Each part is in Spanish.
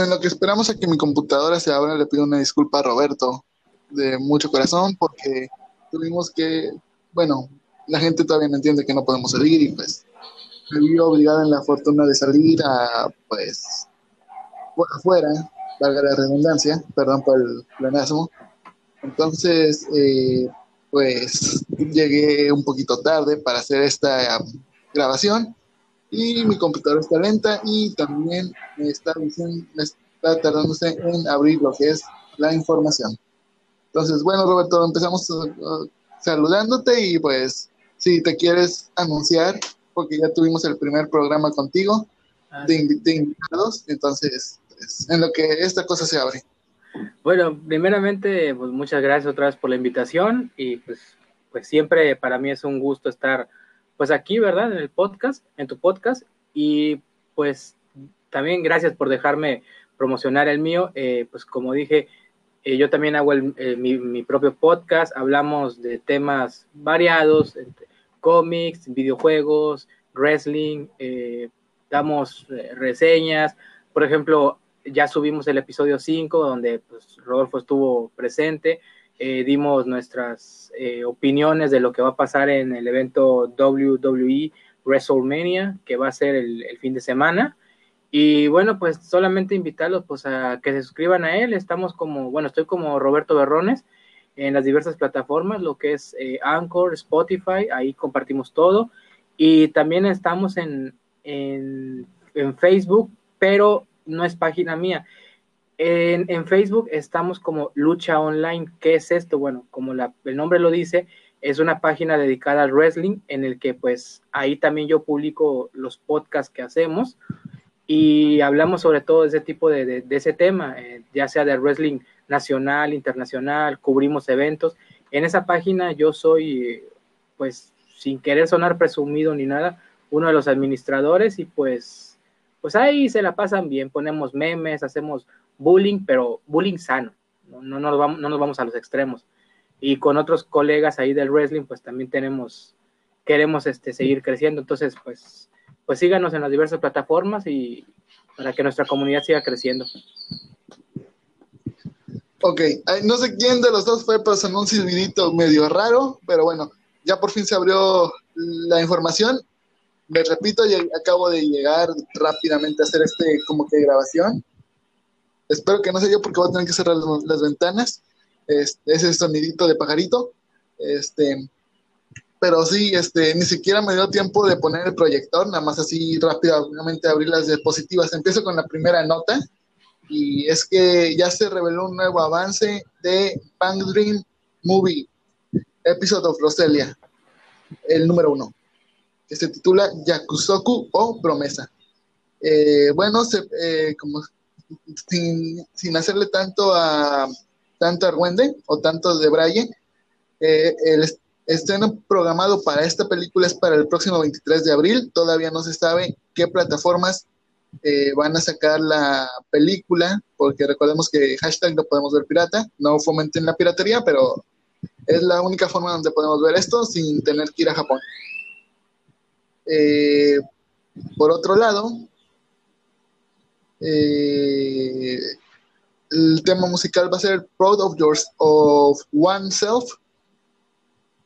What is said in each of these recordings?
bueno, en lo que esperamos a que mi computadora se abra, le pido una disculpa a Roberto de mucho corazón porque tuvimos que, bueno, la gente todavía no entiende que no podemos salir y pues me vi obligada en la fortuna de salir a, pues, afuera, valga la redundancia, perdón por el planasmo. Entonces, eh, pues llegué un poquito tarde para hacer esta grabación y mi computadora está lenta y también me está, me está tardándose en abrir lo que es la información. Entonces, bueno, Roberto, empezamos uh, saludándote y pues si te quieres anunciar, porque ya tuvimos el primer programa contigo ah, de, invitados, entonces, pues, en lo que esta cosa se abre. Bueno, primeramente, pues muchas gracias otra vez por la invitación y pues, pues siempre para mí es un gusto estar pues aquí, ¿verdad? En el podcast, en tu podcast. Y pues también gracias por dejarme promocionar el mío. Eh, pues como dije, eh, yo también hago el, mi, propio podcast. Hablamos de temas variados, cómics, videojuegos, wrestling, eh, damos reseñas. Por ejemplo, ya subimos el episodio 5 donde pues, Rodolfo estuvo presente. Eh, dimos nuestras eh, opiniones de lo que va a pasar en el evento WWE WrestleMania, que va a ser el, fin de semana. Y bueno, pues solamente invitarlos pues, a que se suscriban a él. Estamos como, bueno, estoy como Roberto Berrones en las diversas plataformas, lo que es eh, Anchor, Spotify, ahí compartimos todo. Y también estamos en, en, en Facebook, pero no es página mía, en, Facebook estamos como Lucha Online. ¿Qué es esto? Bueno, como el nombre lo dice, es una página dedicada al wrestling en el que pues ahí también yo publico los podcasts que hacemos y hablamos sobre todo de ese tipo de, ese tema, eh, ya sea de wrestling nacional, internacional, cubrimos eventos. En esa página yo soy, pues, sin querer sonar presumido ni nada, uno de los administradores y pues, pues ahí se la pasan bien, ponemos memes, hacemos bullying, pero bullying sano, no, no, nos vamos, no nos vamos a los extremos. Y con otros colegas ahí del wrestling, pues también tenemos, queremos este, seguir creciendo. Entonces, pues, pues síganos en las diversas plataformas y para que nuestra comunidad siga creciendo. Ok, no sé quién de los dos fue, pero sonó un silbidito medio raro, pero bueno, ya por fin se abrió la información. Me repito, acabo de llegar rápidamente a hacer este como que grabación. Espero que no sea yo porque voy a tener que cerrar las, ventanas. Este, ese sonidito de pajarito. Este, pero sí, este, ni siquiera me dio tiempo de poner el proyector, nada más así rápidamente abrir las diapositivas. Empiezo con la primera nota y es que ya se reveló un nuevo avance de Bang Dream Movie, Episode of Roselia, el número uno, que se titula Yakusoku o Promesa. Eh, bueno, eh, como sin, hacerle tanto a tanto Argüende o tanto de Braille, eh, el estreno programado para esta película es para el próximo 23 de abril. Todavía no se sabe qué plataformas eh, van a sacar la película, porque recordemos que hashtag no podemos ver pirata, no fomenten la piratería, pero es la única forma donde podemos ver esto sin tener que ir a Japón. Eh, por otro lado, eh, el tema musical va a ser Proud of Yours of Oneself.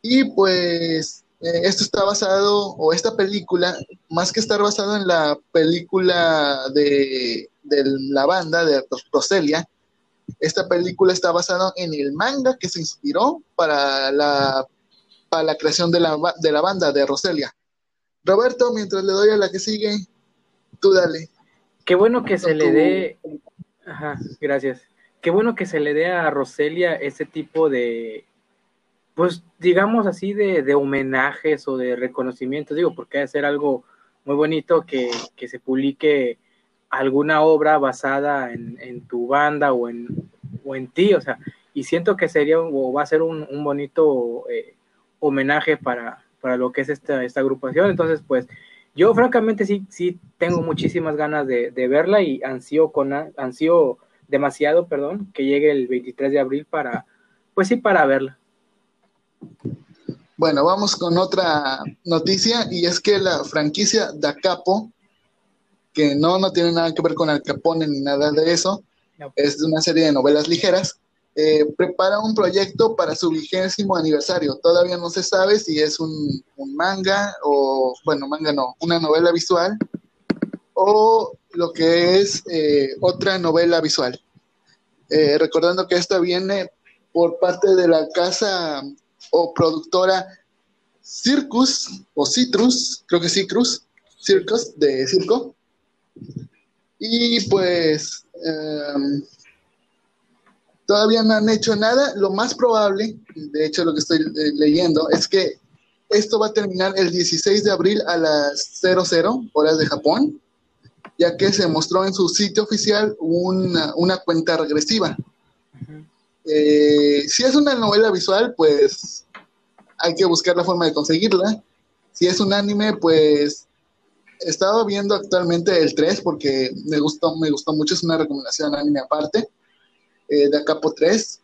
Y pues eh, esto está basado, o esta película, más que estar basado en la película de, la banda de Roselia, esta película está basada en el manga que se inspiró para la, para la creación de la, de la banda de Roselia. Roberto, mientras le doy a la que sigue, tú dale. Qué bueno que se le dé, ajá, gracias. Qué bueno que se le dé a Roselia ese tipo de, pues digamos así, de, de homenajes o de reconocimientos, digo, porque debe ser algo muy bonito que, se publique alguna obra basada en, en, tu banda o en, o en ti, o sea, y siento que sería o va a ser un, un bonito eh, homenaje para, para lo que es esta, esta agrupación, entonces pues yo francamente sí, sí tengo muchísimas ganas de, verla y ansío, con, ansío demasiado, perdón, que llegue el 23 de abril para, pues sí, para verla. Bueno, vamos con otra noticia y es que la franquicia Da Capo que no, no tiene nada que ver con Al Capone ni nada de eso. Es una serie de novelas ligeras. Eh, prepara un proyecto para su vigésimo aniversario. Todavía no se sabe si es un, manga o, bueno, manga no, una novela visual o lo que es eh, otra novela visual. Eh, recordando que esta viene por parte de la casa o productora Circus o Citrus, creo que Citrus, Circus de Circo. Y pues em, todavía no han hecho nada. Lo más probable, de hecho lo que estoy eh, leyendo, es que esto va a terminar el 16 de abril a las 00 horas de Japón, ya que se mostró en su sitio oficial una, cuenta regresiva. Eh, si es una novela visual, pues hay que buscar la forma de conseguirla. Si es un anime, pues estaba viendo actualmente el 3 porque me gustó, me gustó mucho, es una recomendación anime aparte, eh, de Acapo 3.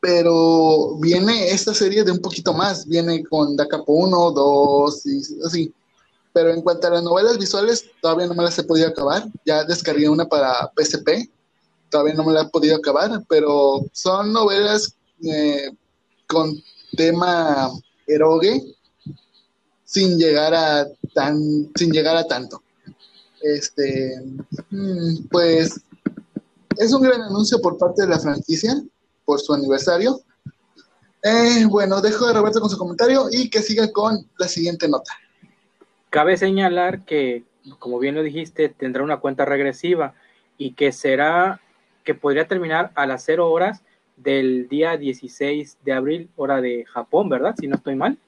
Pero viene esta serie de un poquito más, viene con Capo 1, 2 y así. Pero en cuanto a las novelas visuales, todavía no me las he podido acabar. Ya descargué una para PSP, todavía no me la he podido acabar, pero son novelas eh, con tema eroge sin llegar a tan sin llegar a tanto. Este mm, pues es un gran anuncio por parte de la franquicia por su aniversario. Eh, bueno dejo a Roberto con su comentario y que siga con la siguiente nota. Cabe señalar que como bien lo dijiste tendrá una cuenta regresiva y que será que podría terminar a las cero horas del día 16 de abril, hora de Japón, ¿verdad? Si no estoy mal.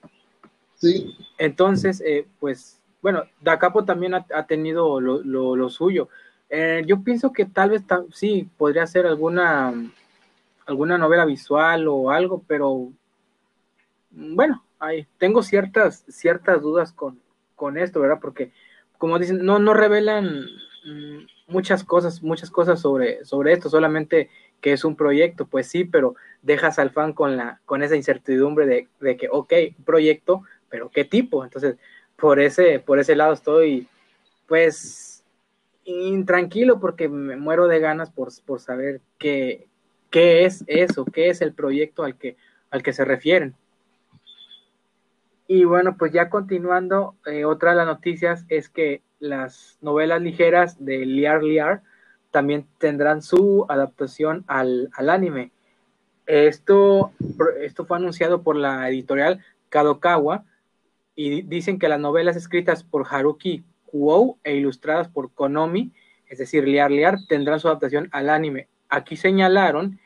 Sí. Entonces, eh, pues, bueno, Dakapo también ha, tenido lo, suyo. Eh, yo pienso que tal vez sí podría ser alguna alguna novela visual o algo, pero bueno, hay, tengo ciertas ciertas dudas con, con esto, ¿verdad? Porque como dicen, no no revelan mm, muchas cosas, muchas cosas sobre sobre esto, solamente que es un proyecto, pues sí, pero dejas al fan con, la, con esa incertidumbre de, de que, ok, proyecto, pero ¿qué tipo? Entonces, por ese, por ese lado estoy, pues, intranquilo porque me muero de ganas por, por saber qué, qué es eso, qué es el proyecto al que, al que se refieren. Y bueno, pues ya continuando, eh, otra de las noticias es que las novelas ligeras de Liar Liar también tendrán su adaptación al, anime. Esto, esto fue anunciado por la editorial Kadokawa y dicen que las novelas escritas por Haruki Kuou e ilustradas por Konomi, es decir, Liar Liar, tendrán su adaptación al anime. Aquí señalaron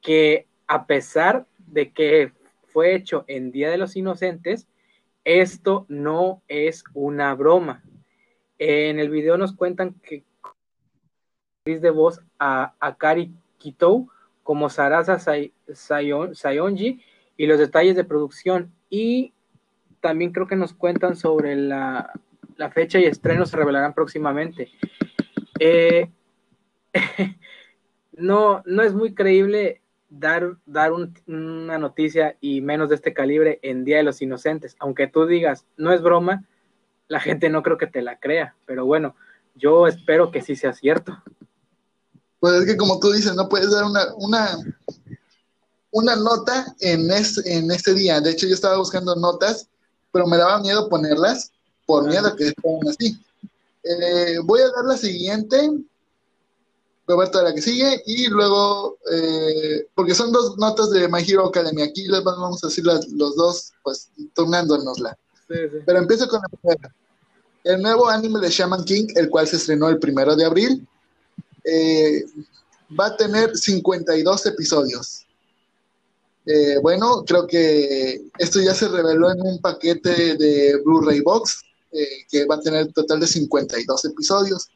que a pesar de que fue hecho en Día de los Inocentes, esto no es una broma. En el video nos cuentan que de voz a Akari Kitou como Sarasa Sayonji y los detalles de producción. Y también creo que nos cuentan sobre la, fecha y estreno se revelarán próximamente. Eh, no, no es muy creíble dar, dar una noticia y menos de este calibre en Día de los Inocentes. Aunque tú digas, no es broma, la gente no creo que te la crea. Pero bueno, yo espero que sí sea cierto. Pues es que como tú dices, no puedes dar una, una, una nota en, en este día. De hecho, yo estaba buscando notas, pero me daba miedo ponerlas por miedo a que estén así. Eh, voy a dar la siguiente, Roberto, la que sigue, y luego, eh, porque son dos notas de My Hero Academy, aquí les vamos a decir los dos, pues, turnándonosla. Pero empiezo con la primera. El nuevo anime de Shaman King, el cual se estrenó el primero de abril, eh, va a tener 52 episodios. Eh, bueno, creo que esto ya se reveló en un paquete de Blu-ray Box, eh, que va a tener total de 52 episodios.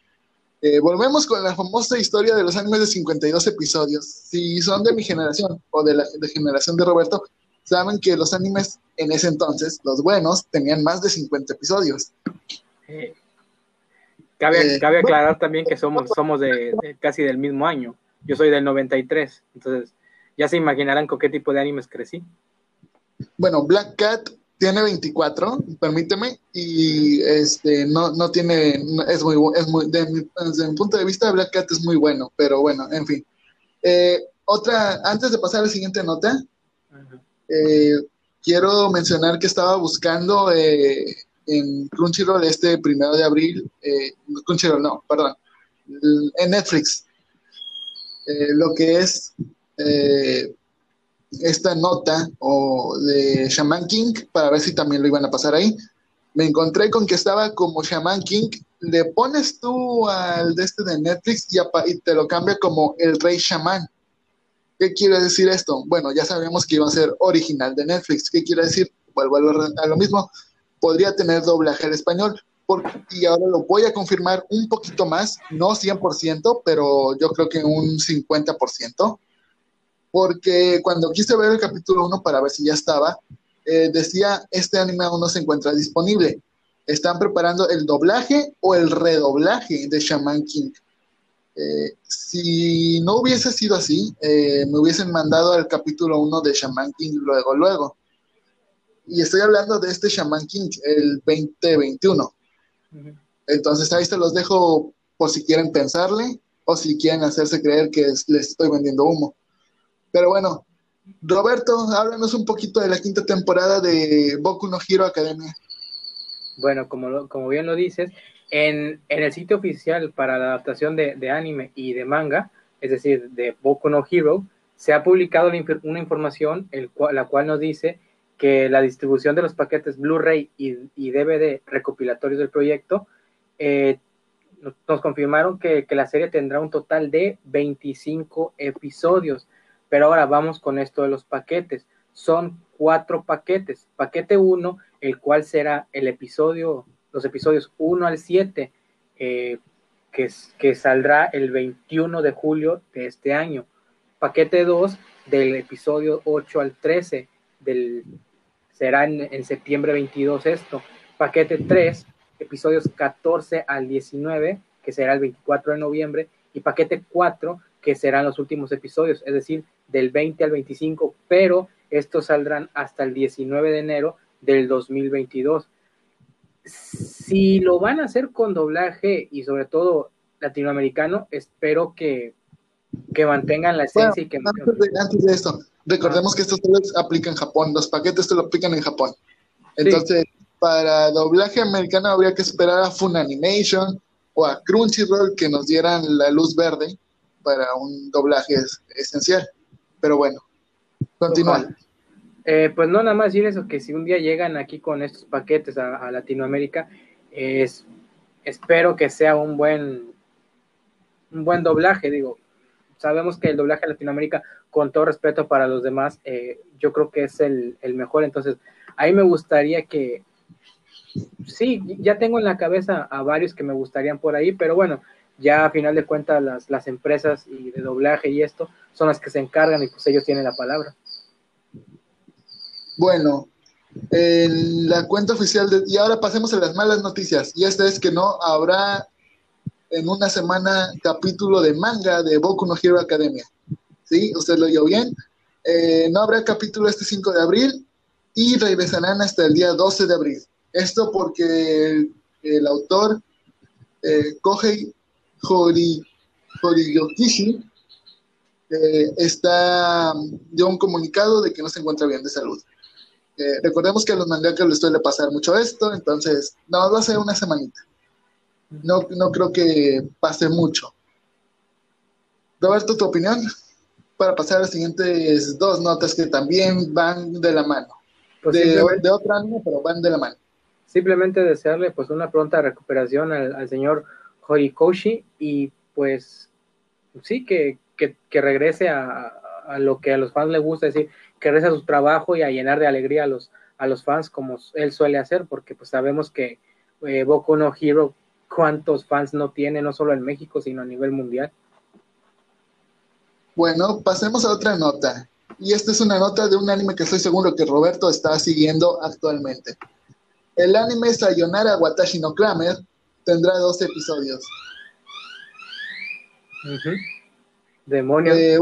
volvemos con la famosa historia de los animes de 52 episodios. Si son de mi generación o de la generación de Roberto, saben que los animes en ese entonces, los buenos, tenían más de 50 episodios. Cabe, eh, cabe aclarar también que somos, somos de, casi del mismo año. Yo soy del 93, entonces ya se imaginarán con qué tipo de animes crecí. Bueno, Black Cat tiene 24, permíteme, y este no, no tiene, es muy, es muy desde mi punto de vista, Black Cat es muy bueno, pero bueno, en fin. Eh, otra, antes de pasar a la siguiente nota, eh, quiero mencionar que estaba buscando eh, en Crunchyroll este primero de abril, Crunchyroll no, perdón, en Netflix, lo que es esta nota o de Shaman King para ver si también lo iban a pasar ahí. Me encontré con que estaba como Shaman King. Le pones tú al de este de Netflix y, te lo cambia como el Rey Shaman. ¿Qué quiere decir esto? Bueno, ya sabemos que iba a ser original de Netflix. ¿Qué quiere decir? Vuelvo a lo, mismo. Podría tener doblaje al español. y ahora lo voy a confirmar un poquito más, no 100%, pero yo creo que un 50% porque cuando quise ver el capítulo 1 para ver si ya estaba, eh, decía, este anime aún no se encuentra disponible. Están preparando el doblaje o el redoblaje de Shaman King. Eh, si no hubiese sido así, eh, me hubiesen mandado al capítulo 1 de Shaman King luego, luego. Y estoy hablando de este Shaman King, el 2021. Entonces ahí se los dejo por si quieren pensarle o si quieren hacerse creer que les estoy vendiendo humo. Pero bueno, Roberto, háblanos un poquito de la quinta temporada de Boku no Hero Academia. Bueno, como, como bien lo dices, en, el sitio oficial para la adaptación de, anime y de manga, es decir, de Boku no Hero, se ha publicado una información la cual nos dice que la distribución de los paquetes Blu-ray y, DVD recopilatorios del proyecto eh, nos, confirmaron que, que, la serie tendrá un total de 25 episodios. Pero ahora vamos con esto de los paquetes. Son cuatro paquetes. Paquete 1, el cual será el episodio, los episodios 1 al 7, eh, que, que saldrá el 21 de julio de este año. Paquete 2, del episodio 8 al 13, del, será en, en septiembre 22 esto. Paquete 3, episodios 14 al 19, que será el 24 de noviembre. Y paquete 4, que serán los últimos episodios, es decir, del 20 al 25, pero estos saldrán hasta el 19 de enero del 2022. Si lo van a hacer con doblaje y sobre todo latinoamericano, espero que, que mantengan la esencia y que... Antes de, esto, recordemos que estos solo aplican en Japón, los paquetes se lo aplican en Japón. Entonces, para doblaje americano habría que esperar a Funimation o a Crunchyroll que nos dieran la luz verde para un doblaje esencial. Pero bueno, continúa. Eh, pues no, nada más decir eso, que si un día llegan aquí con estos paquetes a, Latinoamérica, es, espero que sea un buen, un buen doblaje, digo. Sabemos que el doblaje a Latinoamérica, con todo respeto para los demás, eh, yo creo que es el, el mejor. Entonces, ahí me gustaría que, sí, ya tengo en la cabeza a varios que me gustarían por ahí, pero bueno, ya a final de cuentas las, las empresas y de doblaje y esto son las que se encargan y pues ellos tienen la palabra. Bueno, en la cuenta oficial de, y ahora pasemos a las malas noticias y esta es que no habrá en una semana capítulo de manga de Boku no Hero Academia. ¿Sí? ¿Usted lo oyó bien? Eh, no habrá capítulo este 5 de abril y regresarán hasta el día 12 de abril. Esto porque el, autor eh, Kohei Hori, Horiyokishi eh, está dio un comunicado de que no se encuentra bien de salud. Eh, recordemos que a los mangakas les suele pasar mucho esto, entonces no va a ser una semanita. No, no creo que pase mucho. Roberto, tu opinión para pasar a las siguientes dos notas que también van de la mano. Pues de, de, otro año, pero van de la mano. Simplemente desearle pues una pronta recuperación al, al señor Horikoshi y pues sí, que, que, regrese a, lo que a los fans les gusta, decir, que regrese a su trabajo y a llenar de alegría a los, a los fans como él suele hacer, porque pues sabemos que eh, Boku no Hero, cuántos fans no tiene, no solo en México, sino a nivel mundial. Bueno, pasemos a otra nota. Y esta es una nota de un anime que estoy seguro que Roberto está siguiendo actualmente. El anime Sayonara Watashi no Kramer tendrá dos episodios. Demonios. Eh,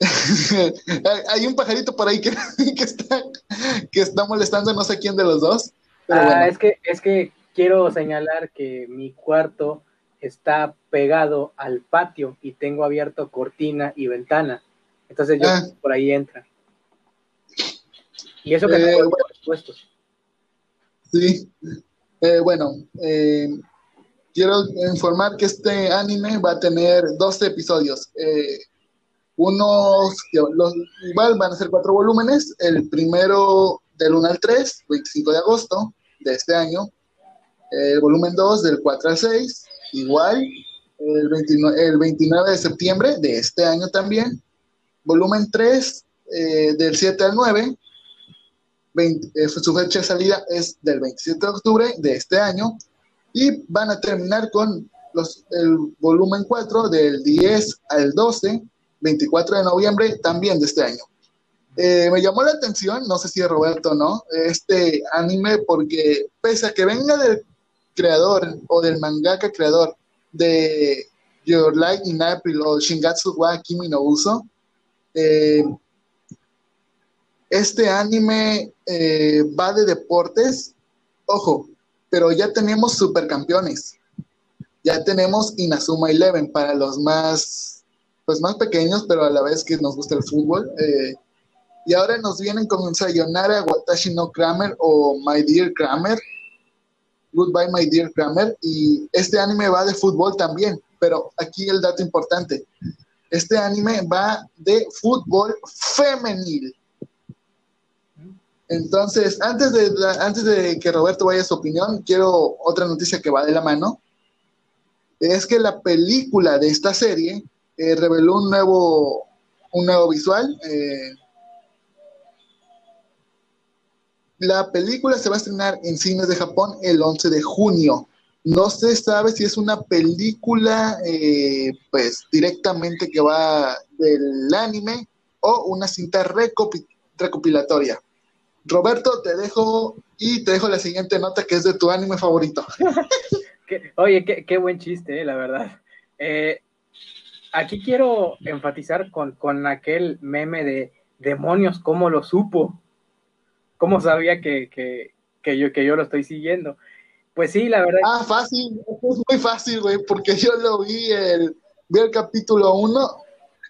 Hay un pajarito por ahí que, está, que está molestando no sé quién de los dos. ah, es que, es que quiero señalar que mi cuarto está pegado al patio y tengo abierto cortina y ventana. Entonces yo ah. por ahí entra. Y eso que eh, tengo puestos. Sí. Eh, bueno, eh, quiero informar que este anime va a tener 12 episodios. Eh, unos, los, igual van a ser cuatro volúmenes. El primero del 1 al 3, 25 de agosto de este año. El volumen 2 del 4 al 6, igual. El 29, el 29 de septiembre de este año también. Volumen 3 eh, del 7 al 9. Eh, su fecha de salida es del 27 de octubre de este año. Y van a terminar con los, el volumen 4 del 10 al 12 24 de noviembre también de este año. Eh, me llamó la atención, no sé si es Roberto o no, este anime porque pese a que venga del creador o del mangaka creador de Your Light in April o Shingatsu wa Kimi no Uso, eh, este anime eh, va de deportes, ojo, pero ya tenemos supercampeones. Ya tenemos Inazuma Eleven para los más pues más pequeños, pero a la vez que nos gusta el fútbol. Eh, y ahora nos vienen con Sayonara, Watashi no Kramer o My Dear Kramer. Goodbye, My Dear Kramer. Y este anime va de fútbol también, pero aquí el dato importante. Este anime va de fútbol femenil. Entonces, antes de, antes de que Roberto vaya a su opinión, quiero otra noticia que va de la mano. Es que la película de esta serie eh, reveló un nuevo, un nuevo visual. Eh, la película se va a estrenar en cines de Japón el 11 de junio. No se sabe si es una película, eh, pues directamente que va del anime o una cinta recopilatoria. Roberto, te dejo y te dejo la siguiente nota que es de tu anime favorito. Oye, qué, buen chiste, la verdad. Aquí quiero enfatizar con, aquel meme de demonios, ¿cómo lo supo? ¿Cómo sabía que, yo, que yo lo estoy siguiendo? Pues sí, la verdad. Ah, fácil, es muy fácil, güey, porque yo lo vi el, vi el capítulo 1,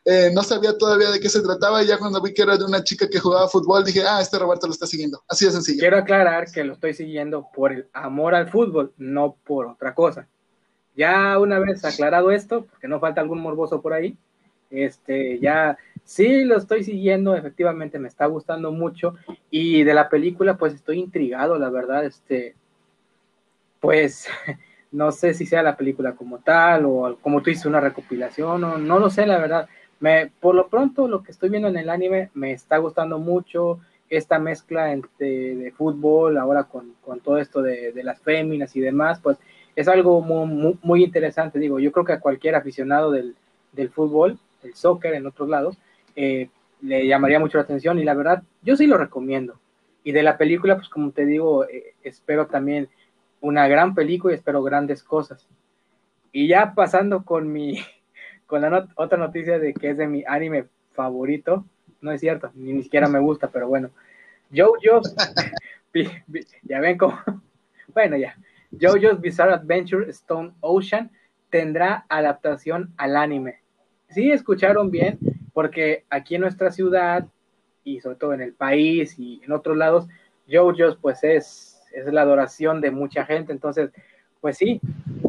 eh, no sabía todavía de qué se trataba, y ya cuando vi que era de una chica que jugaba fútbol, dije, ah, este Roberto lo está siguiendo. Así de sencillo. Quiero aclarar que lo estoy siguiendo por el amor al fútbol, no por otra cosa. Ya una vez aclarado esto, porque no falta algún morboso por ahí, este, ya sí lo estoy siguiendo, efectivamente me está gustando mucho y de la película pues estoy intrigado, la verdad, este, pues no sé si sea la película como tal o como tú dices una recopilación o no lo sé, la verdad. Me, por lo pronto lo que estoy viendo en el anime me está gustando mucho esta mezcla entre de fútbol ahora con, todo esto de, de las féminas y demás, pues es algo muy, interesante, digo, yo creo que a cualquier aficionado del, fútbol, del soccer en otros lados, eh, le llamaría mucho la atención y la verdad, yo sí lo recomiendo. Y de la película, pues como te digo, eh, espero también una gran película y espero grandes cosas. Y ya pasando con mi, con la otra noticia de que es de mi anime favorito, no es cierto, ni, ni siquiera me gusta, pero bueno, yo, yo, ya ven cómo, bueno, ya, JoJo's Bizarre Adventure Stone Ocean tendrá adaptación al anime. Sí, escucharon bien, porque aquí en nuestra ciudad y sobre todo en el país y en otros lados, JoJo's pues es, es la adoración de mucha gente. Entonces, pues sí,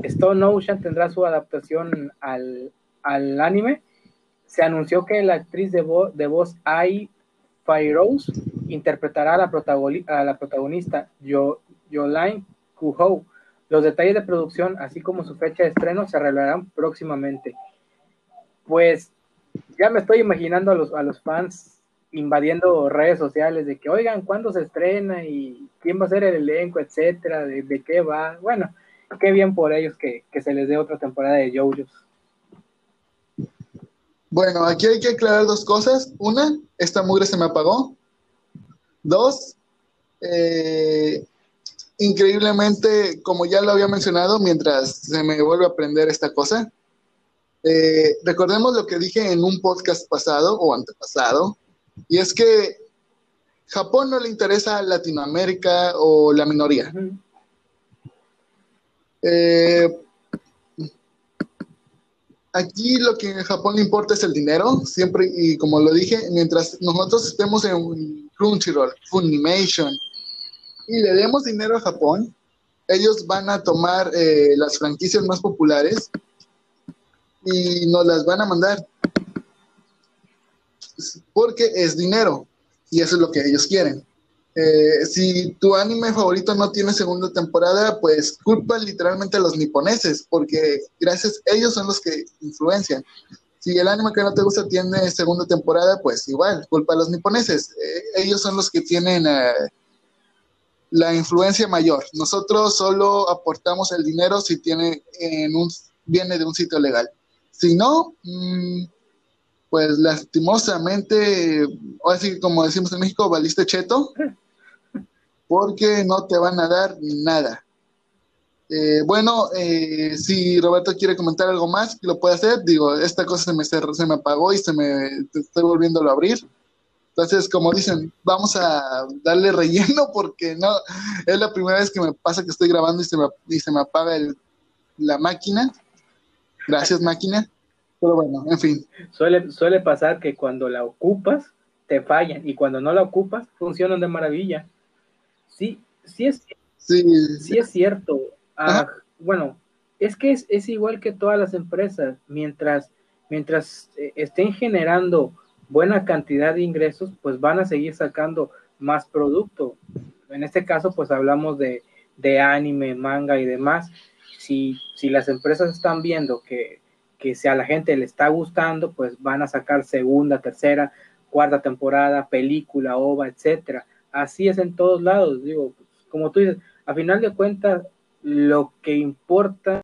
Stone Ocean tendrá su adaptación al, anime. Se anunció que la actriz de, de voz Ai Rose interpretará a la, a la protagonista Yo Yolaine. Los detalles de producción, así como su fecha de estreno, se revelarán próximamente. Pues ya me estoy imaginando a los, a los fans invadiendo redes sociales de que, oigan, ¿cuándo se estrena? y quién va a ser el elenco, etcétera, de, qué va. Bueno, qué bien por ellos que, se les dé otra temporada de JoJo's. Bueno, aquí hay que aclarar dos cosas. Una, esta mugre se me apagó. Dos, eh, increíblemente, como ya lo había mencionado, mientras se me vuelve a aprender esta cosa, Eh, recordemos lo que dije en un podcast pasado o antepasado, y es que Japón no le interesa Latinoamérica o la minoría. Eh, aquí lo que en Japón le importa es el dinero, siempre, y como lo dije, mientras nosotros estemos en Crunchyroll, Funimation, y le demos dinero a Japón, ellos van a tomar eh, las franquicias más populares y nos las van a mandar. Porque es dinero y eso es lo que ellos quieren. Eh, si tu anime favorito no tiene segunda temporada, pues culpa literalmente a los niponeses, porque gracias, ellos son los que influencian. Si el anime que no te gusta tiene segunda temporada, pues igual, culpa a los niponeses. Eh, ellos son los que tienen eh, la influencia mayor. Nosotros solo aportamos el dinero si tiene en un, viene de un sitio legal. Si no, mm, pues lastimosamente, así como decimos en México, valiste cheto, porque no te van a dar nada. Eh, bueno, eh, si Roberto quiere comentar algo más, lo puede hacer. Digo, esta cosa se me, se me apagó y se me estoy volviéndolo a abrir. Entonces, como dicen, vamos a darle relleno porque no, es la primera vez que me pasa que estoy grabando y se me, y se me apaga el, la máquina. Gracias, máquina. Pero bueno, en fin. Suele, suele pasar que cuando la ocupas, te fallan y cuando no la ocupas, funcionan de maravilla. Sí, sí es, sí. sí es cierto. Ah, bueno, es que es, es, igual que todas las empresas. Mientras, mientras eh, estén generando buena cantidad de ingresos, pues van a seguir sacando más producto. En este caso, pues hablamos de, de anime, manga y demás. Si, si las empresas están viendo que que si a la gente le está gustando, pues van a sacar segunda, tercera, cuarta temporada, película, ova, etcétera. Así es en todos lados, digo, como tú dices, a final de cuentas, lo que importa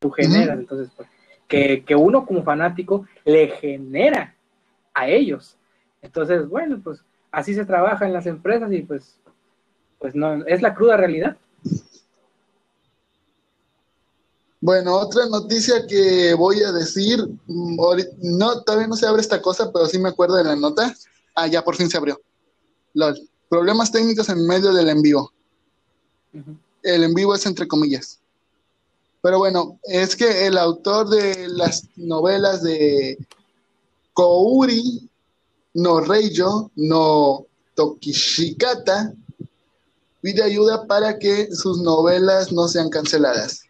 tú generas, entonces, pues, que, que uno como fanático le genera a ellos. Entonces, bueno, pues así se trabaja en las empresas y pues, pues no, es la cruda realidad. Bueno, otra noticia que voy a decir, mm, no, todavía no se abre esta cosa, pero sí me acuerdo de la nota. Ah, ya por fin se abrió. LOL. Problemas técnicos en medio del en vivo. El en vivo es entre comillas. Pero bueno, es que el autor de las novelas de Kouri no Reijo no Tokishikata pide ayuda para que sus novelas no sean canceladas.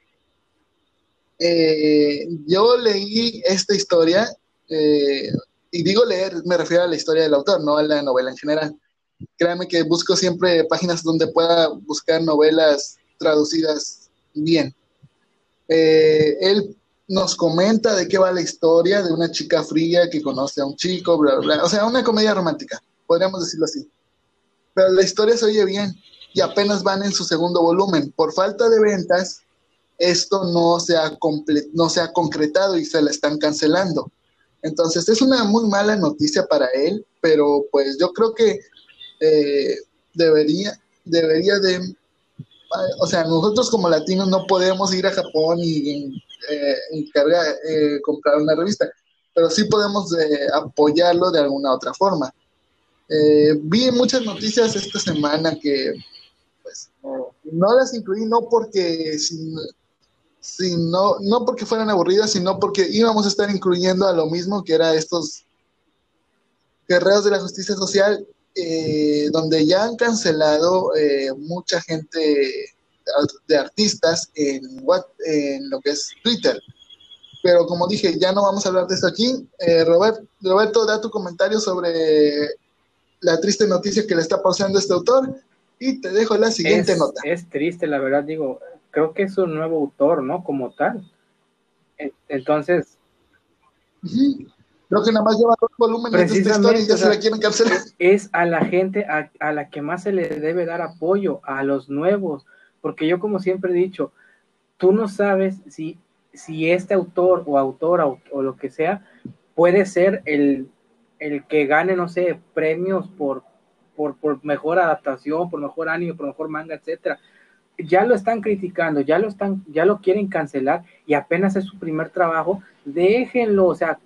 Eh, yo leí esta historia, eh, y digo leer, me refiero a la historia del autor, no a la novela en general. Créame que busco siempre páginas donde pueda buscar novelas traducidas bien. Eh, él nos comenta de qué va la historia de una chica fría que conoce a un chico, bla, bla, bla. O sea, una comedia romántica, podríamos decirlo así. Pero la historia se oye bien y apenas van en su segundo volumen. Por falta de ventas, esto no se, ha no se ha concretado y se la están cancelando. Entonces es una muy mala noticia para él, pero pues yo creo que eh, debería, debería de, o sea, nosotros como latinos no podemos ir a Japón y eh, encargar, eh, comprar una revista, pero sí podemos apoyarlo de alguna otra forma. vi muchas noticias esta semana que pues no, las incluí, no porque no, no porque fueran aburridas, sino porque íbamos a estar incluyendo a lo mismo que era estos guerreros de la justicia social, eh, donde ya han cancelado eh, mucha gente de artistas en, en lo que es Twitter. Pero como dije, ya no vamos a hablar de esto aquí. Eh, Roberto, da tu comentario sobre la triste noticia que le está pasando a este autor y te dejo la siguiente nota. Es triste, la verdad, digo, creo que es un nuevo autor, ¿no? Como tal. Entonces. Creo que nada más lleva dos volúmenes de esta historia y ya se la quieren cancelar. Es a la gente a, la que más se le debe dar apoyo, a los nuevos, porque yo como siempre he dicho, tú no sabes si, si este autor o autora o, lo que sea puede ser el, el, que gane, no sé, premios por, por, por mejor adaptación, por mejor anime, por mejor manga, etcétera ya lo están criticando, ya lo están, ya lo quieren cancelar y apenas es su primer trabajo, déjenlo, o sea,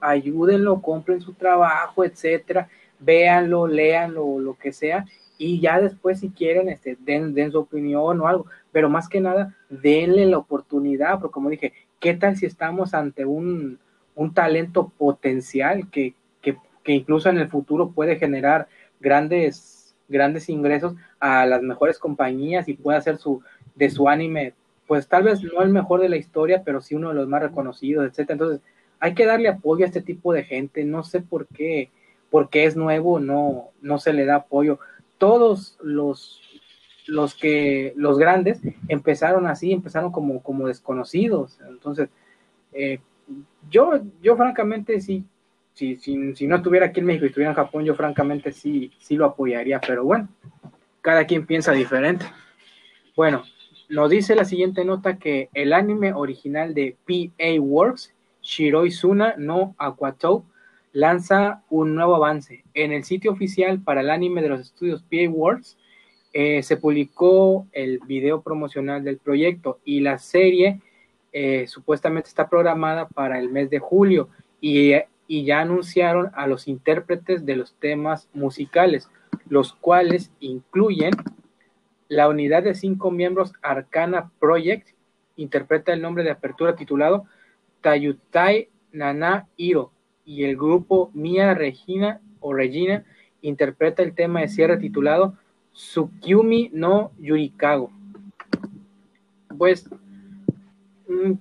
ayúdenlo, compren su trabajo, etcétera, véanlo, léanlo, lo que sea, y ya después si quieren, este, den, den su opinión o algo, pero más que nada, denle la oportunidad, porque como dije, ¿qué tal si estamos ante un, un talento potencial que, que, que incluso en el futuro puede generar grandes, grandes ingresos a las mejores compañías y puede hacer su, de su anime, pues tal vez no el mejor de la historia, pero sí uno de los más reconocidos, etcétera. Entonces, hay que darle apoyo a este tipo de gente. No sé por qué, porque es nuevo, no, no se le da apoyo. Todos los, los que, los grandes, empezaron así, empezaron como, como desconocidos. Entonces, eh, yo, yo francamente sí, si, si, si, no estuviera aquí en México y estuviera en Japón, yo francamente sí, sí lo apoyaría, pero bueno, cada quien piensa diferente. Bueno, nos dice la siguiente nota que el anime original de PA Works, Shiroi Suna no Aquatou, lanza un nuevo avance. En el sitio oficial para el anime de los estudios PA Works eh, se publicó el video promocional del proyecto y la serie eh, supuestamente está programada para el mes de julio y, y ya anunciaron a los intérpretes de los temas musicales, los cuales incluyen la unidad de cinco miembros Arcana Project, interpreta el nombre de apertura titulado Tayutai Nana Hiro y el grupo Mia Regina o Regina interpreta el tema de cierre titulado Tsukyumi no Yurikago. Pues mm,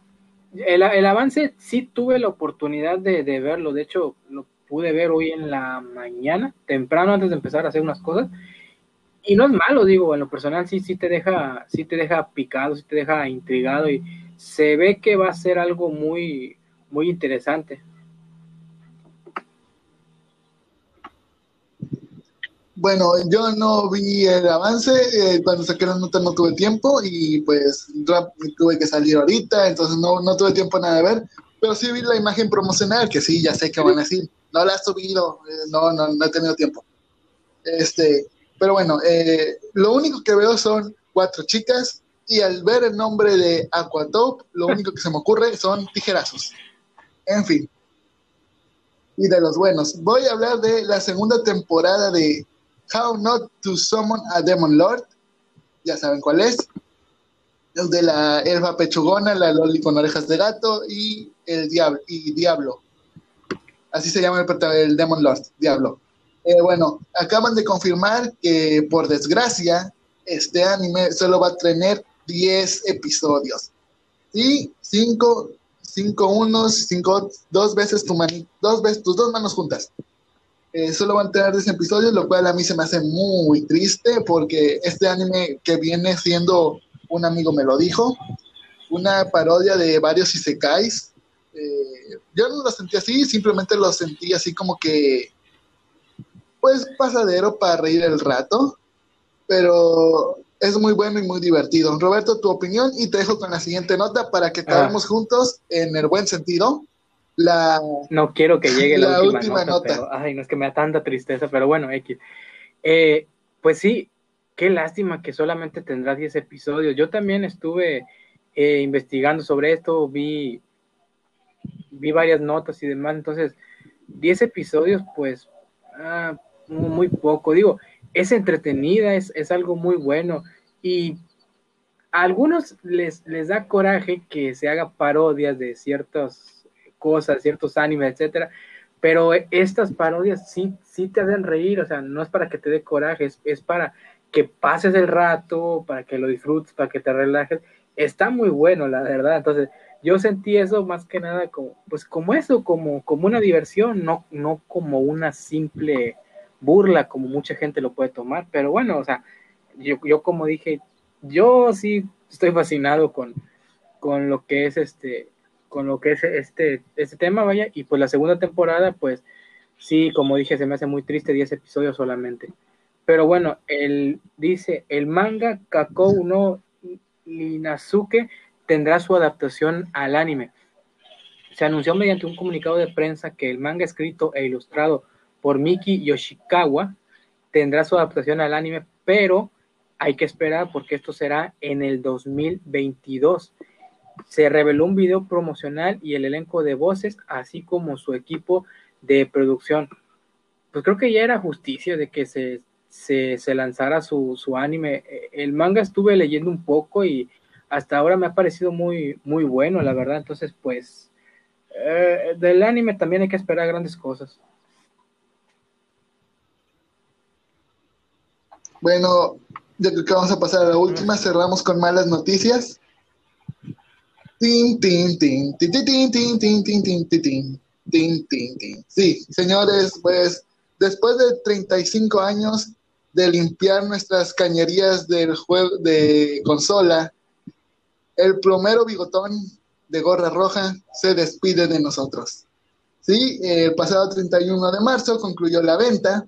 el, el, avance sí tuve la oportunidad de, de, verlo, de hecho lo pude ver hoy en la mañana, temprano antes de empezar a hacer unas cosas, y no es malo, digo, en lo personal sí, sí te deja, sí te deja picado, sí te deja intrigado y se ve que va a ser algo muy, muy interesante. Bueno, yo no vi el avance, eh, cuando saqué la nota no tuve tiempo y pues tuve que salir ahorita, entonces no, no tuve tiempo nada de ver, pero sí vi la imagen promocional, que sí, ya sé que van a decir, no la he subido, eh, no, no, no he tenido tiempo. Este, pero bueno, eh, lo único que veo son cuatro chicas y al ver el nombre de Aquatop, lo único que se me ocurre son tijerazos. En fin. Y de los buenos. Voy a hablar de la segunda temporada de How Not to Summon a Demon Lord. Ya saben cuál es. El de la elfa pechugona, la loli con orejas de gato y el diablo. Y diablo. Así se llama el, el Demon Lord, Diablo. Eh, bueno, acaban de confirmar que por desgracia este anime solo va a tener 10 episodios. Y 5, 5 unos, 5, dos veces tu mani, dos veces tus dos manos juntas. Eh, solo van a tener 10 episodios, lo cual a mí se me hace muy triste porque este anime que viene siendo, un amigo me lo dijo, una parodia de varios isekais. Eh, yo no lo sentí así, simplemente lo sentí así como que, pues pasadero para reír el rato, pero es muy bueno y muy divertido. Roberto, tu opinión y te dejo con la siguiente nota para que acabemos juntos en el buen sentido. La no quiero que llegue la, última, nota, ay no es que me da tanta tristeza pero bueno X. Eh, pues sí qué lástima que solamente tendrá 10 episodios. Yo también estuve eh, investigando sobre esto vi vi varias notas y demás entonces 10 episodios pues ah, muy poco. Digo es entretenida es, es algo muy bueno y a algunos les, les da coraje que se haga parodias de ciertos cosas, ciertos animes, etcétera, pero estas parodias sí, sí te hacen reír, o sea, no es para que te dé coraje, es, para que pases el rato, para que lo disfrutes, para que te relajes, está muy bueno, la verdad, entonces yo sentí eso más que nada como, pues como eso, como, como una diversión, no, no como una simple burla, como mucha gente lo puede tomar, pero bueno, o sea, yo, yo como dije, yo sí estoy fascinado con, con lo que es este con lo que es este, este tema, vaya, y pues la segunda temporada, pues sí, como dije, se me hace muy triste, 10 episodios solamente. Pero bueno, él dice, el manga Kakou no Linazuke tendrá su adaptación al anime. Se anunció mediante un comunicado de prensa que el manga escrito e ilustrado por Miki Yoshikawa tendrá su adaptación al anime, pero hay que esperar porque esto será en el 2022. Se reveló un video promocional y el elenco de voces, así como su equipo de producción. Pues creo que ya era justicia de que se, se, lanzara su, su, anime. El manga estuve leyendo un poco y hasta ahora me ha parecido muy, muy bueno, la verdad. Entonces, pues, eh, del anime también hay que esperar grandes cosas. Bueno, ya creo que vamos a pasar a la última. Cerramos con malas noticias. Sí, señores, pues después de 35 años de limpiar nuestras cañerías del juego de consola, el plomero bigotón de gorra roja se despide de nosotros. Sí, el pasado 31 de marzo concluyó la venta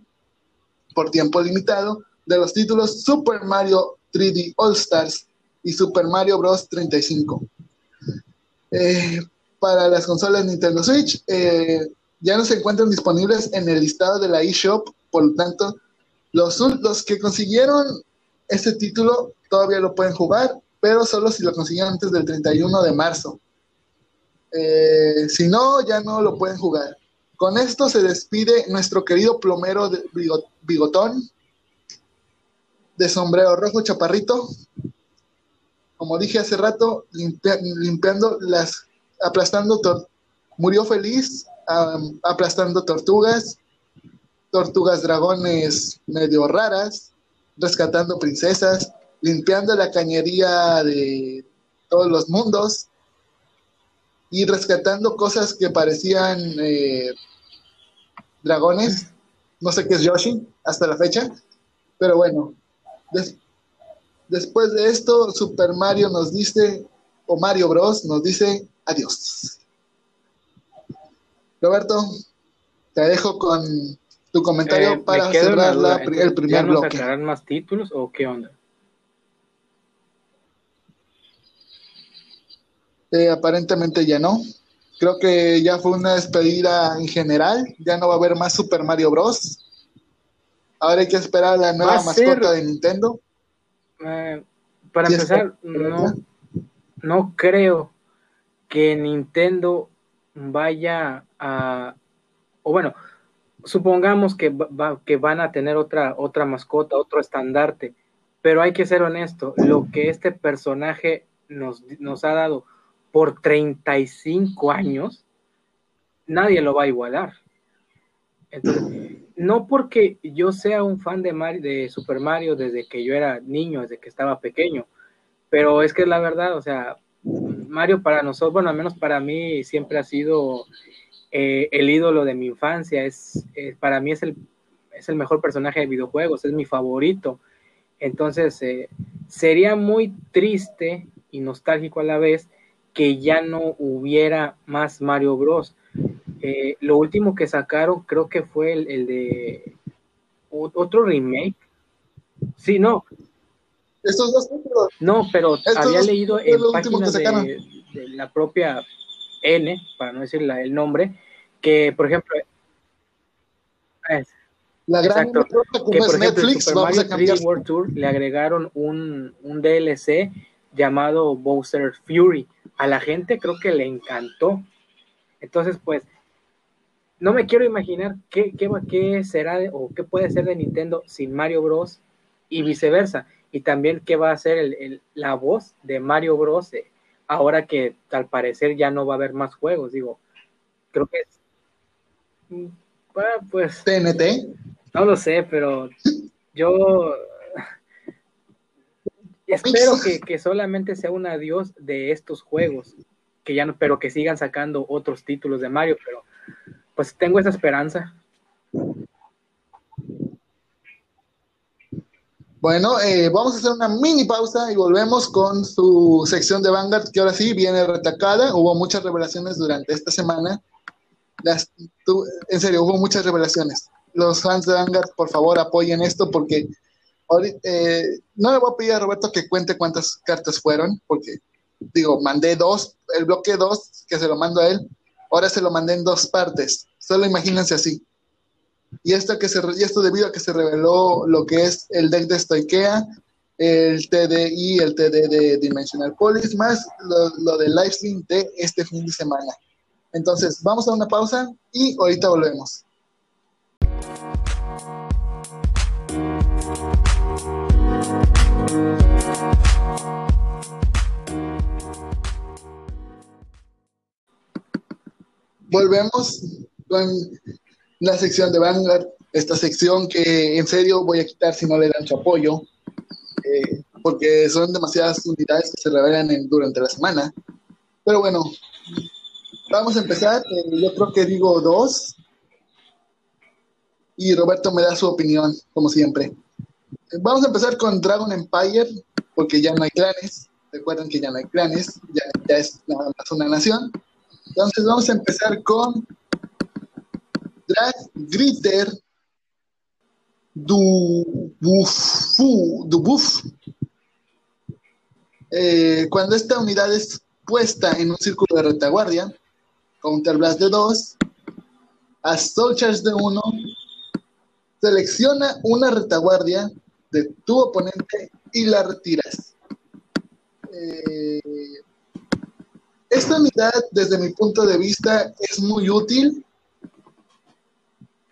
por tiempo limitado de los títulos Super Mario 3D All Stars y Super Mario Bros. 35. Eh, para las consolas Nintendo Switch eh, ya no se encuentran disponibles en el listado de la eShop, por lo tanto, los, los que consiguieron este título todavía lo pueden jugar, pero solo si lo consiguieron antes del 31 de marzo. Eh, si no, ya no lo pueden jugar. Con esto se despide nuestro querido plomero de bigotón, de sombrero rojo chaparrito, como dije hace rato, limpiando las, aplastando, murió feliz, aplastando tortugas, tortugas dragones medio raras, rescatando princesas, limpiando la cañería de todos los mundos y rescatando cosas que parecían eh, dragones. No sé qué es Yoshi hasta la fecha, pero bueno, después de esto, Super Mario nos dice, o Mario Bros. nos dice adiós. Roberto, te dejo con tu comentario eh, para cerrar el primer ¿ya bloque. más títulos o qué onda? Eh, aparentemente ya no. Creo que ya fue una despedida en general. Ya no va a haber más Super Mario Bros. Ahora hay que esperar a la nueva mascota de Nintendo. Eh, para empezar, no, no creo que Nintendo vaya a, o bueno, supongamos que, que van a tener otra, otra mascota, otro estandarte, pero hay que ser honesto, lo que este personaje nos, nos ha dado por 35 años, nadie lo va a igualar. Entonces, no porque yo sea un fan de, Mario, de Super Mario desde que yo era niño, desde que estaba pequeño, pero es que es la verdad, o sea, Mario para nosotros, bueno, al menos para mí siempre ha sido eh, el ídolo de mi infancia, es, eh, para mí es el, es el mejor personaje de videojuegos, es mi favorito. Entonces, eh, sería muy triste y nostálgico a la vez que ya no hubiera más Mario Bros. Eh, lo último que sacaron creo que fue el, de otro remake. Sí, no. Estos dos No, pero había leído en páginas de, la propia N, para no decir el nombre, que por ejemplo la gran que, por Netflix, vamos a cambiar. World Tour le agregaron un, un DLC llamado Bowser Fury. A la gente creo que le encantó. Entonces, pues, no me quiero imaginar qué, qué, qué será o qué puede ser de Nintendo sin Mario Bros. y viceversa. Y también qué va a ser el, la voz de Mario Bros. Eh, ahora que al parecer ya no va a haber más juegos. Digo, creo que es. Mm, pues. TNT. No lo sé, pero yo espero que, que, solamente sea un adiós de estos juegos, que ya no, pero que sigan sacando otros títulos de Mario, pero pues tengo esa esperanza. Bueno, eh, vamos a hacer una mini pausa y volvemos con su sección de Vanguard, que ahora sí viene retacada. Hubo muchas revelaciones durante esta semana. Las, en serio, hubo muchas revelaciones. Los fans de Vanguard, por favor, apoyen esto porque eh, no le voy a pedir a Roberto que cuente cuántas cartas fueron, porque digo, mandé dos, el bloque dos, que se lo mando a él, ahora se lo mandé en dos partes. Solo imagínense así. Y esto, que se, y esto debido a que se reveló lo que es el deck de Stoikea, el TD y el TD de Dimensional Police, más lo, lo del live stream de este fin de semana. Entonces, vamos a una pausa y ahorita volvemos. Volvemos con la sección de Vanguard, esta sección que en serio voy a quitar si no le dan su apoyo, eh, porque son demasiadas unidades que se revelan durante la semana. Pero bueno, vamos a empezar. Eh, yo creo que digo dos. Y Roberto me da su opinión, como siempre. Vamos a empezar con Dragon Empire, porque ya no hay clanes. Recuerden que ya no hay clanes, ya, es nada más una nación. Entonces vamos a empezar con Drag Gritter du Bufu. Eh, cuando esta unidad es puesta en un círculo de retaguardia, Counter Blast de 2, a Soul Charge de 1, selecciona una retaguardia de tu oponente y la retiras. Eh, esta unidad, desde mi punto de vista, es muy útil,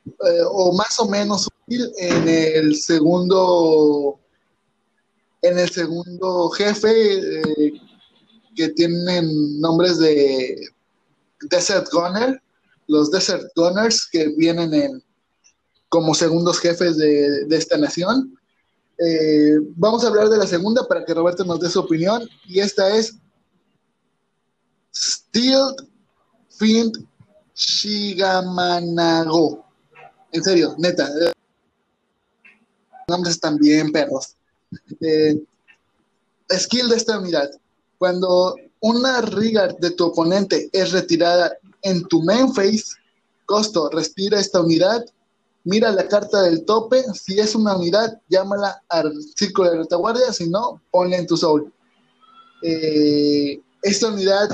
eh, o más o menos útil, en el segundo, en el segundo jefe, eh, que tienen nombres de Desert Gunner, los Desert Gunners que vienen en, como segundos jefes de, esta nación. Eh, vamos a hablar de la segunda para que Roberto nos dé su opinión, y esta es Steel Fiend Shigamanago. En serio, neta. Nombres bien, perros. Eh, skill de esta unidad. Cuando una Rigard de tu oponente es retirada en tu main phase, costo, respira esta unidad, mira la carta del tope, si es una unidad, llámala al círculo de retaguardia, si no, ponle en tu soul. Eh, esta unidad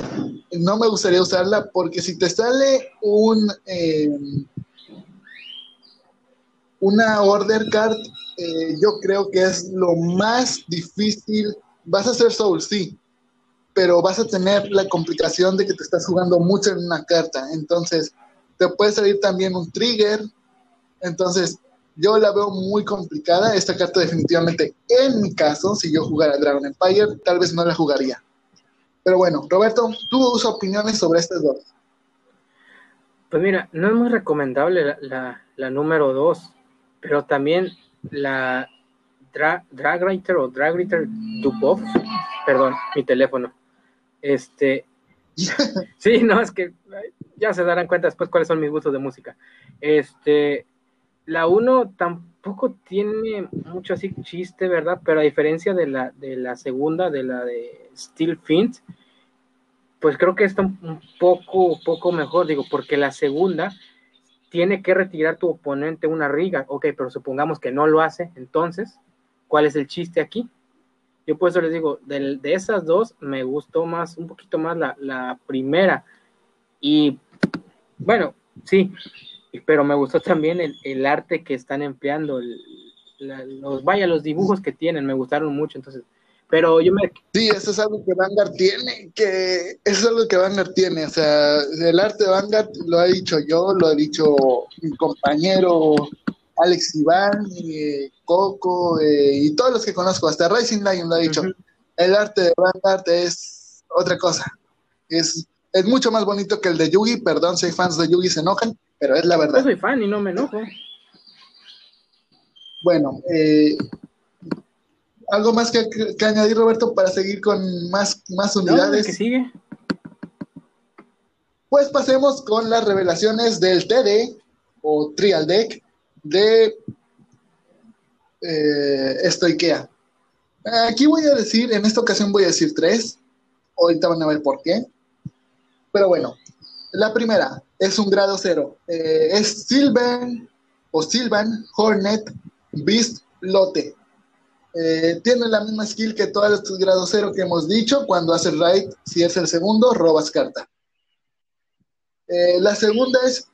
no me gustaría usarla porque si te sale un eh, una order card, eh, yo creo que es lo más difícil. Vas a hacer soul, sí, pero vas a tener la complicación de que te estás jugando mucho en una carta. Entonces, te puede salir también un trigger. Entonces, yo la veo muy complicada. Esta carta definitivamente, en mi caso, si yo jugara Dragon Empire, tal vez no la jugaría. Pero bueno, Roberto, tú usas opiniones sobre estas dos. Pues mira, no es muy recomendable la, número dos, pero también la Drag Writer o Drag Writer Dubov, perdón, mi teléfono. Este, sí, no, es que ya se darán cuenta después cuáles son mis gustos de música. Este, la uno tampoco tiene mucho así chiste, ¿verdad? Pero a diferencia de la, de la segunda, de la de Steel Fint, pues creo que está un poco, poco mejor, digo, porque la segunda tiene que retirar tu oponente una riga, ok, pero supongamos que no lo hace, entonces, ¿cuál es el chiste aquí? Yo por eso les digo, de, de esas dos me gustó más, un poquito más la, primera. Y bueno, sí, pero me gustó también el, arte que están empleando, los, vaya, los dibujos que tienen, me gustaron mucho, entonces, pero yo me... Sí, eso es algo que Vanguard tiene, que eso es algo que Vanguard tiene, o sea, el arte de Vanguard lo he dicho yo, lo ha dicho mi compañero Alex Iván, y Coco eh, y todos los que conozco, hasta Racing Lion lo ha dicho. El arte de Vanguard es otra cosa. Es, es mucho más bonito que el de Yugi. Perdón si hay fans de Yugi se enojan, pero es la verdad. Yo soy fan y no me enojo. Bueno, eh, ¿algo más que, añadir, Roberto, para seguir con más, más unidades? que sigue? Pues pasemos con las revelaciones del TD o Trial Deck de eh. Aquí voy a decir, en esta ocasión voy a decir tres. Ahorita van a ver por qué. Pero bueno, la primera es un grado cero. Eh, es Sylvan o Sylvan Hornet Beast Lote. Eh, tiene la misma skill que todos estos grados cero que hemos dicho. Cuando hace raid, si es el segundo, robas carta. la segunda es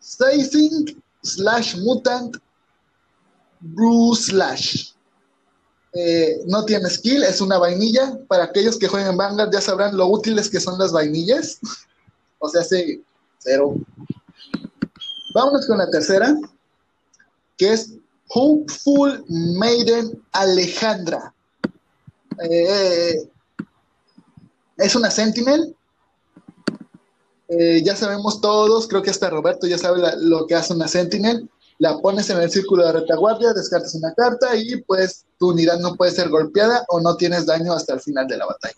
Sizing slash mutant Bruce Slash. Eh, no tiene skill, es una vainilla. Para aquellos que jueguen Vanguard ya sabrán lo útiles que son las vainillas. o sea, sí, cero. Vámonos con la tercera, que es Hopeful Maiden Alejandra. Eh, es una Sentinel. Eh, ya sabemos todos, creo que hasta Roberto ya sabe lo que hace una Sentinel la pones en el círculo de retaguardia, descartas una carta y pues tu unidad no puede ser golpeada o no tienes daño hasta el final de la batalla.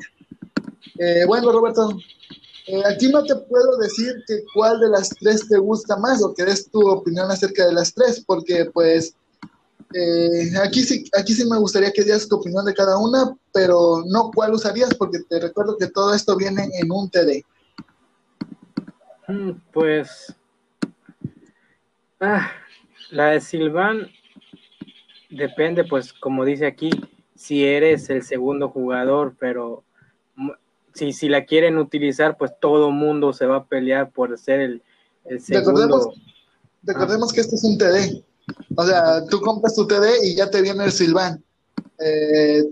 Eh, bueno, Roberto, eh, aquí no te puedo decir que cuál de las tres te gusta más o que des tu opinión acerca de las tres, porque pues eh, aquí, sí, aquí sí me gustaría que dieras tu opinión de cada una, pero no cuál usarías, porque te recuerdo que todo esto viene en un TD. Mm, pues... Ah, la de Silvan depende, pues, como dice aquí, si eres el segundo jugador, pero si, si la quieren utilizar, pues todo mundo se va a pelear por ser el, segundo. Recordemos, que este es un TD. O sea, tú compras tu TD y ya te viene el Silvan. Eh,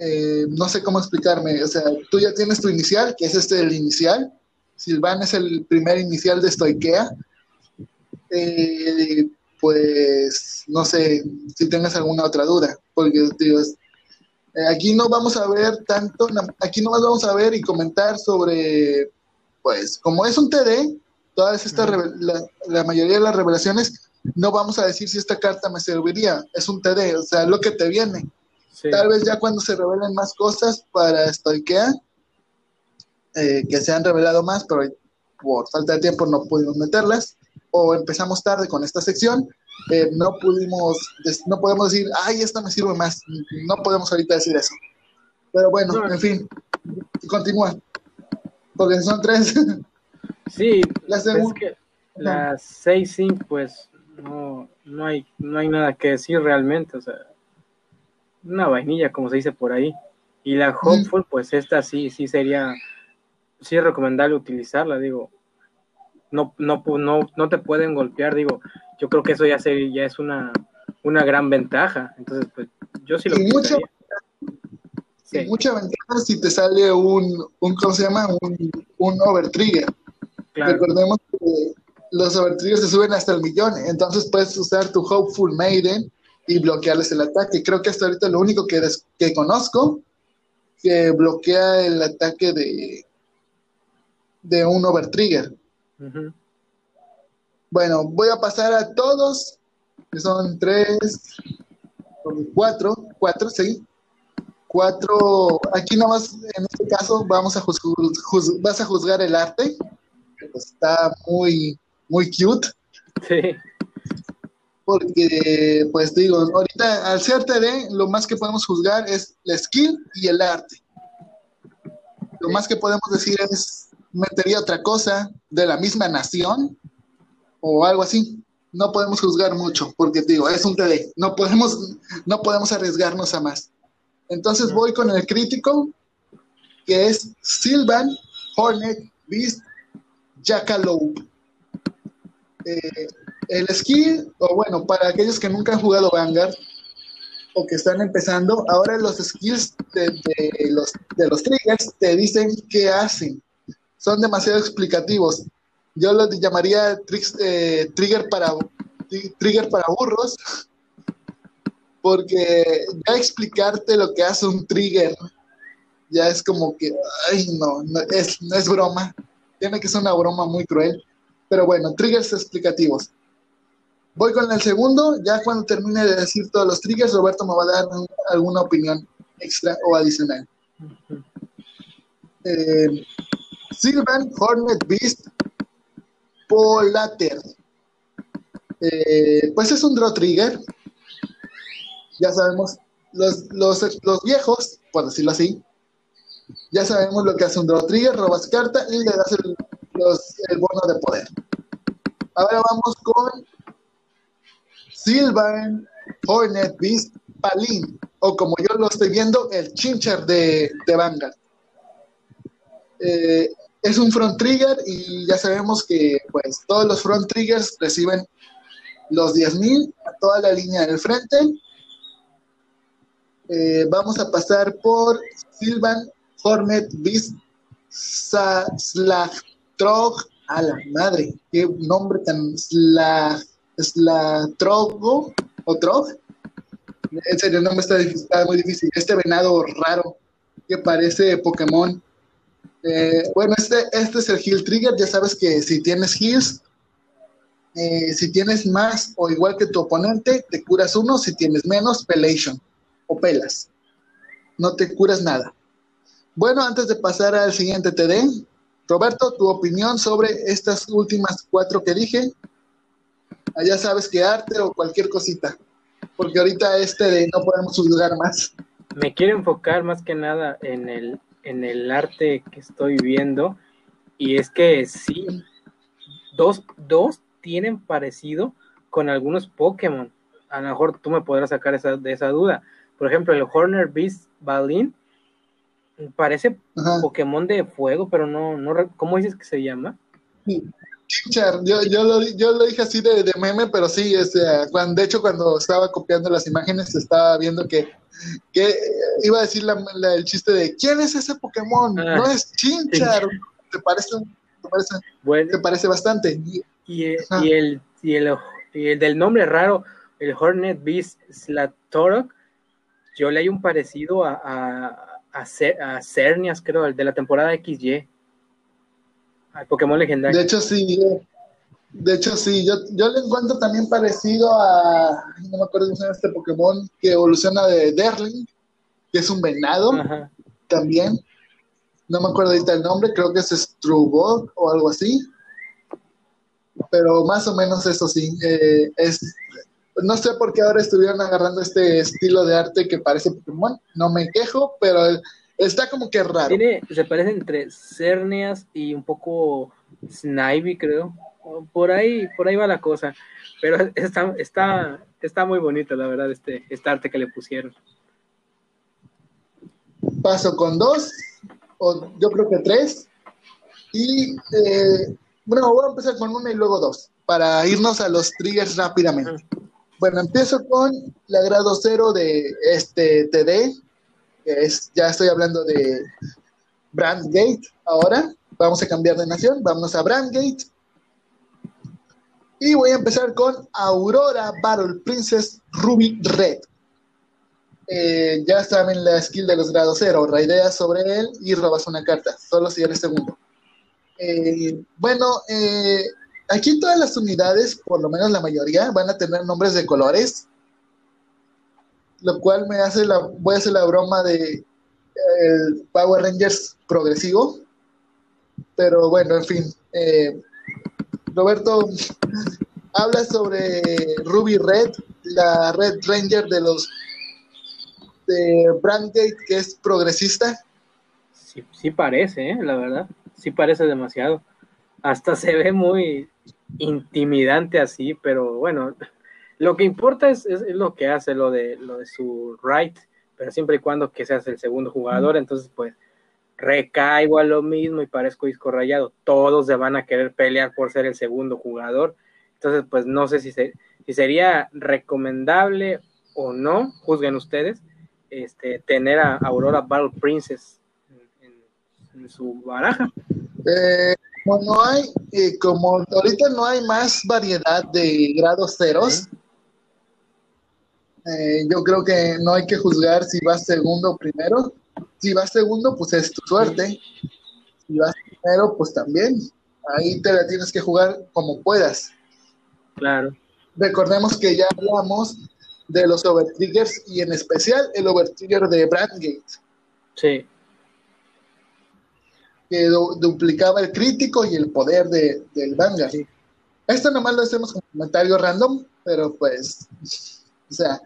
eh, no sé cómo explicarme. O sea, tú ya tienes tu inicial, que es este el inicial. Silvan es el primer inicial de Stoikea eh, pues no sé si tengas alguna otra duda, porque digo, aquí no vamos a ver tanto, aquí no vamos a ver y comentar sobre, pues como es un TD, todas estas, la, mayoría de las revelaciones, no vamos a decir si esta carta me serviría, es un TD, o sea, lo que te viene. Tal vez ya cuando se revelen más cosas para Stoikea, eh, que se han revelado más, pero por falta de tiempo no pudimos meterlas o empezamos tarde con esta sección, eh, no pudimos, no podemos decir, ay, esta me sirve más. No podemos ahorita decir eso. Pero bueno, en fin, continúa. Porque son tres. Sí, las es que las 6 pues no, no, hay, no hay nada que decir realmente. O sea, una vainilla, como se dice por ahí. Y la Hopeful, pues esta sí, sí sería, sí es recomendable utilizarla, digo no, no, no, no te pueden golpear, digo, yo creo que eso ya, se, ya es una, una gran ventaja. Entonces, pues yo sí lo y mucha, mucha ventaja si te sale un, un ¿cómo se llama? Un, un overtrigger. Recordemos que los overtriggers se suben hasta el millón, entonces puedes usar tu Hopeful Maiden y bloquearles el ataque. Creo que hasta ahorita lo único que, que conozco que bloquea el ataque de, de un overtrigger. Bueno, voy a pasar a todos, que son tres, cuatro, cuatro, sí. Cuatro, aquí nomás en este caso vamos a vas a juzgar el arte, está muy, muy cute. Sí. Porque, pues digo, ahorita al ser TD, lo más que podemos juzgar es la skill y el arte. Lo más que podemos decir es metería otra cosa de la misma nación o algo así. No podemos juzgar mucho porque digo, es un TD, no podemos, no podemos arriesgarnos a más. Entonces voy con el crítico, que es Sylvan Hornet Beast Jackalope. Eh, el skill, o bueno, para aquellos que nunca han jugado Vanguard o que están empezando, ahora los skills de, los, de los triggers te dicen qué hacen son demasiado explicativos. Yo los llamaría eh, trigger, para, trigger para burros, porque ya explicarte lo que hace un trigger ya es como que, ay, no, no es, no es broma. Tiene que ser una broma muy cruel. Pero bueno, triggers explicativos. Voy con el segundo. Ya cuando termine de decir todos los triggers, Roberto me va a dar alguna opinión extra o adicional. Eh, Sylvan Hornet Beast Polater. Eh, pues es un draw trigger. Ya sabemos, los, los, viejos, por decirlo así, ya sabemos lo que hace un draw trigger, robas carta y le das el, el bono de poder. Ahora vamos con Sylvan Hornet Beast Palin, o como yo lo estoy viendo, el chinchar de, de Vanguard. Eh, es un front trigger y ya sabemos que pues todos los front triggers reciben los 10.000 a toda la línea del frente. Eh, vamos a pasar por Silvan Hornet Beast. A la madre, qué nombre tan Slatrogo o Trog. En serio, el nombre está muy difícil. Este venado raro que parece Pokémon. Eh, bueno, este, este es el Heal Trigger. Ya sabes que si tienes Heals, eh, si tienes más o igual que tu oponente, te curas uno. Si tienes menos, Pelation o pelas. No te curas nada. Bueno, antes de pasar al siguiente TD, Roberto, tu opinión sobre estas últimas cuatro que dije. Ya sabes que arte o cualquier cosita. Porque ahorita este de no podemos juzgar más. Me quiero enfocar más que nada en el, en el arte que estoy viendo. Y es que sí, dos, dos tienen parecido con algunos Pokémon. A lo mejor tú me podrás sacar esa, de esa duda. Por ejemplo, el Horner Beast Balin parece Pokémon de fuego, pero no, no, ¿cómo dices que se llama? Yo, yo, lo, yo lo dije así de, meme, pero sí, cuando, de hecho cuando estaba copiando las imágenes estaba viendo que, que iba a decir la, el chiste de ¿quién es ese Pokémon? Ah, no es Chinchar, te parece, te parece, te parece bastante. Y, el, y, el, y el del nombre raro, el Hornet Beast Slatorok, yo leí un parecido a, a, a, Cernias, creo, el de la temporada XY. Al Pokémon legendario. De hecho, sí. De hecho, sí. Yo, yo le encuentro también parecido a. No me acuerdo cómo se llama este Pokémon que evoluciona de Derling, que es un venado. También. No me acuerdo ahorita el nombre, creo que es Strubog o algo así. Pero más o menos eso sí. Eh, es no sé por qué ahora estuvieron agarrando este estilo de arte que parece Pokémon. No me quejo, pero está como que raro. Tiene, se parece entre Cernias y un poco Snivy, creo. Por ahí, por ahí va la cosa. Pero está, está, está muy bonito, la verdad, este, este arte que le pusieron. Paso con dos, o yo creo que tres. Y eh, bueno, voy a empezar con una y luego dos, para irnos a los triggers rápidamente. Bueno, empiezo con la grado cero de este TD, que es, ya estoy hablando de Brandgate ahora. Vamos a cambiar de nación, vamos a Brandgate. Y voy a empezar con Aurora Battle Princess Ruby Red. Eh, ya saben la skill de los grados cero, raideas sobre él y robas una carta, solo si eres segundo. Eh, bueno, eh, Aquí todas las unidades, por lo menos la mayoría, van a tener nombres de colores, lo cual me hace la, voy a hacer la broma de el Power Rangers progresivo, pero bueno, en fin. Roberto, habla sobre Ruby Red, la Red Ranger de los de Brandgate, que es progresista. Sí, sí parece, ¿eh? la verdad, sí parece demasiado. Hasta se ve muy, intimidante así, pero bueno, lo que importa es, lo que hace, lo de, lo de su right, pero siempre y cuando que seas el segundo jugador, entonces pues recaigo a lo mismo y parezco disco rayado, todos se van a querer pelear por ser el segundo jugador, entonces pues no sé si, se, si sería recomendable o no, juzguen ustedes, este, tener a Aurora Battle Princess en, su baraja. Eh, como no hay, eh, como ahorita no hay más variedad de grados ceros, eh, yo creo que no hay que juzgar si vas segundo o primero. Si vas segundo, pues es tu suerte. Si vas primero, pues también. Ahí te la tienes que jugar como puedas. Claro. Recordemos que ya hablamos de los overtriggers y en especial el overtrigger de Brandgate. Sí que duplicaba el crítico y el poder de, del Vanguard. Esto nomás lo hacemos como comentario random, pero pues, o sea,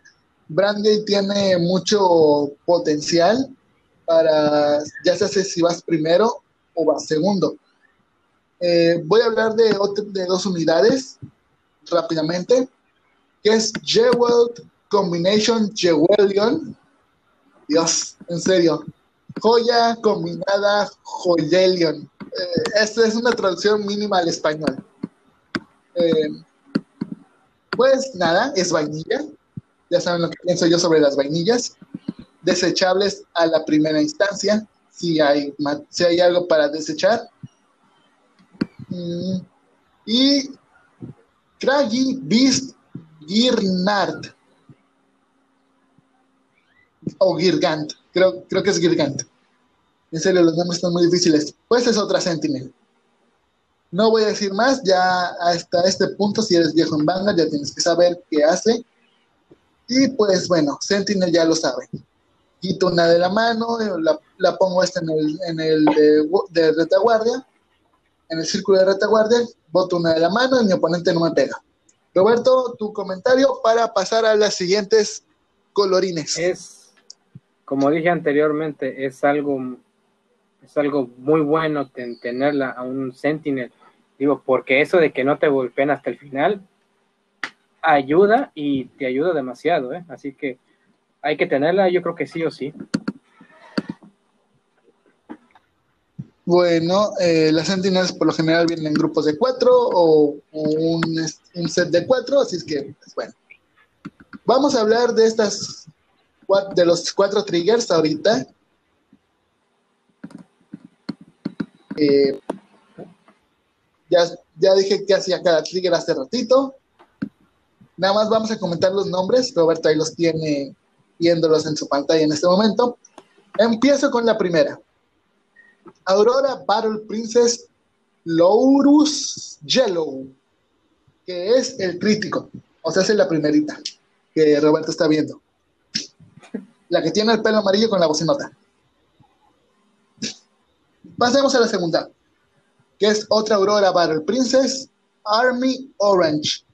Brandgate tiene mucho potencial para, ya sea si vas primero o vas segundo. Eh, voy a hablar de, de dos unidades rápidamente, que es Jewel Combination Jewelion. Dios, en serio, Joya combinada Joyelion. Eh, esta es una traducción mínima al español. Eh, pues nada, es vainilla. Ya saben lo que pienso yo sobre las vainillas. Desechables a la primera instancia, si hay, si hay algo para desechar. Mm, y Craggy Beast Girnard. O Girgant. Creo, creo que es Girgant. En serio, los nombres están muy difíciles. Pues es otra Sentinel. No voy a decir más, ya hasta este punto, si eres viejo en Vanguard, ya tienes que saber qué hace. Y pues bueno, Sentinel ya lo sabe. Quito una de la mano, la, pongo esta en el, en el de, retaguardia, en el círculo de retaguardia, boto una de la mano y mi oponente no me pega. Roberto, tu comentario para pasar a las siguientes colorines. Es, como dije anteriormente, es algo, es algo muy bueno tenerla a un Sentinel Digo, porque eso de que no te golpeen hasta el final ayuda y te ayuda demasiado, ¿eh? Así que hay que tenerla, yo creo que sí o sí. Bueno, eh, las Sentinels por lo general vienen en grupos de cuatro o, un, set de cuatro, así es que, pues, bueno. Vamos a hablar de estas, de los cuatro triggers ahorita. Eh, ya, dije que hacía cada trigger hace ratito. Nada más vamos a comentar los nombres. Roberto ahí los tiene viéndolos en su pantalla en este momento. Empiezo con la primera. Aurora Battle Princess Laurus Yellow, que es el crítico. O sea, es la primerita que Roberto está viendo. La que tiene el pelo amarillo con la bocinota. Pasemos a la segunda que es otra Aurora Battle Princess, Army Orange.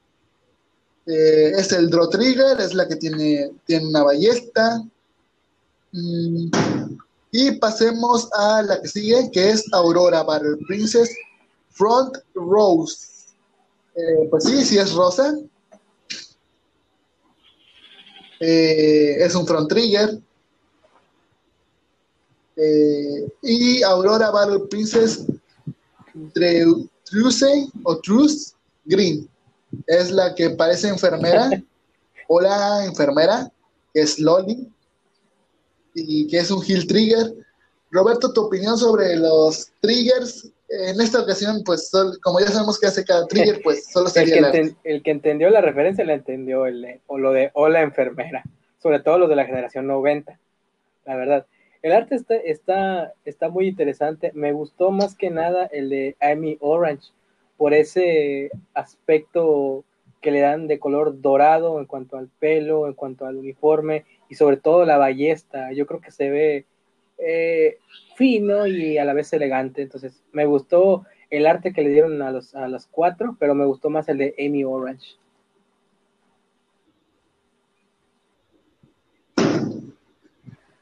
Eh, es el Draw Trigger, es la que tiene, tiene una ballesta. Mm, y pasemos a la que sigue, que es Aurora Battle Princess Front Rose. Eh, pues sí, sí es rosa. Eh, es un front trigger. y Aurora Battle Princess Truce o Truce Green. Es la que parece enfermera. Hola, enfermera, que es Loli y que es un Hill Trigger. Roberto, tu opinión sobre los triggers. En esta ocasión, pues, como ya sabemos que hace cada trigger, pues solo sería el que, el que entendió la referencia la entendió el, o lo de hola enfermera, sobre todo lo de la generación 90, la verdad. El arte está, está, está muy interesante. Me gustó más que nada el de Amy Orange por ese aspecto que le dan de color dorado en cuanto al pelo, en cuanto al uniforme y sobre todo la ballesta. Yo creo que se ve eh, fino y a la vez elegante. Entonces, me gustó el arte que le dieron a, los, a las cuatro, pero me gustó más el de Amy Orange.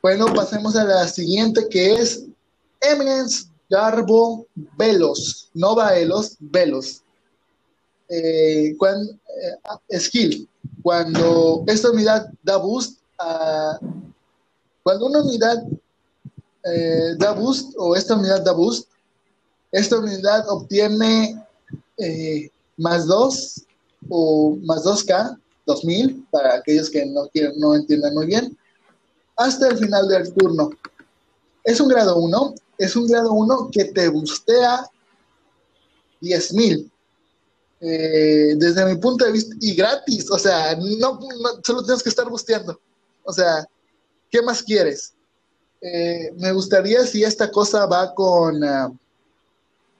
Bueno, pasemos a la siguiente que es Eminence Garbo Velos, no Baelos, Velos. Eh, cuando, eh, skill, cuando esta unidad da boost a, cuando una unidad eh, da boost o esta unidad da boost, esta unidad obtiene más 2 o más 2K, 2000, para aquellos que no, quieren, no entiendan muy bien hasta el final del turno. Es un grado 1, es un grado 1 que te bustea 10.000. Eh, desde mi punto de vista, y gratis, o sea, no, solo tienes que estar busteando. O sea, ¿qué más quieres? Eh, me gustaría si esta cosa va con, ah,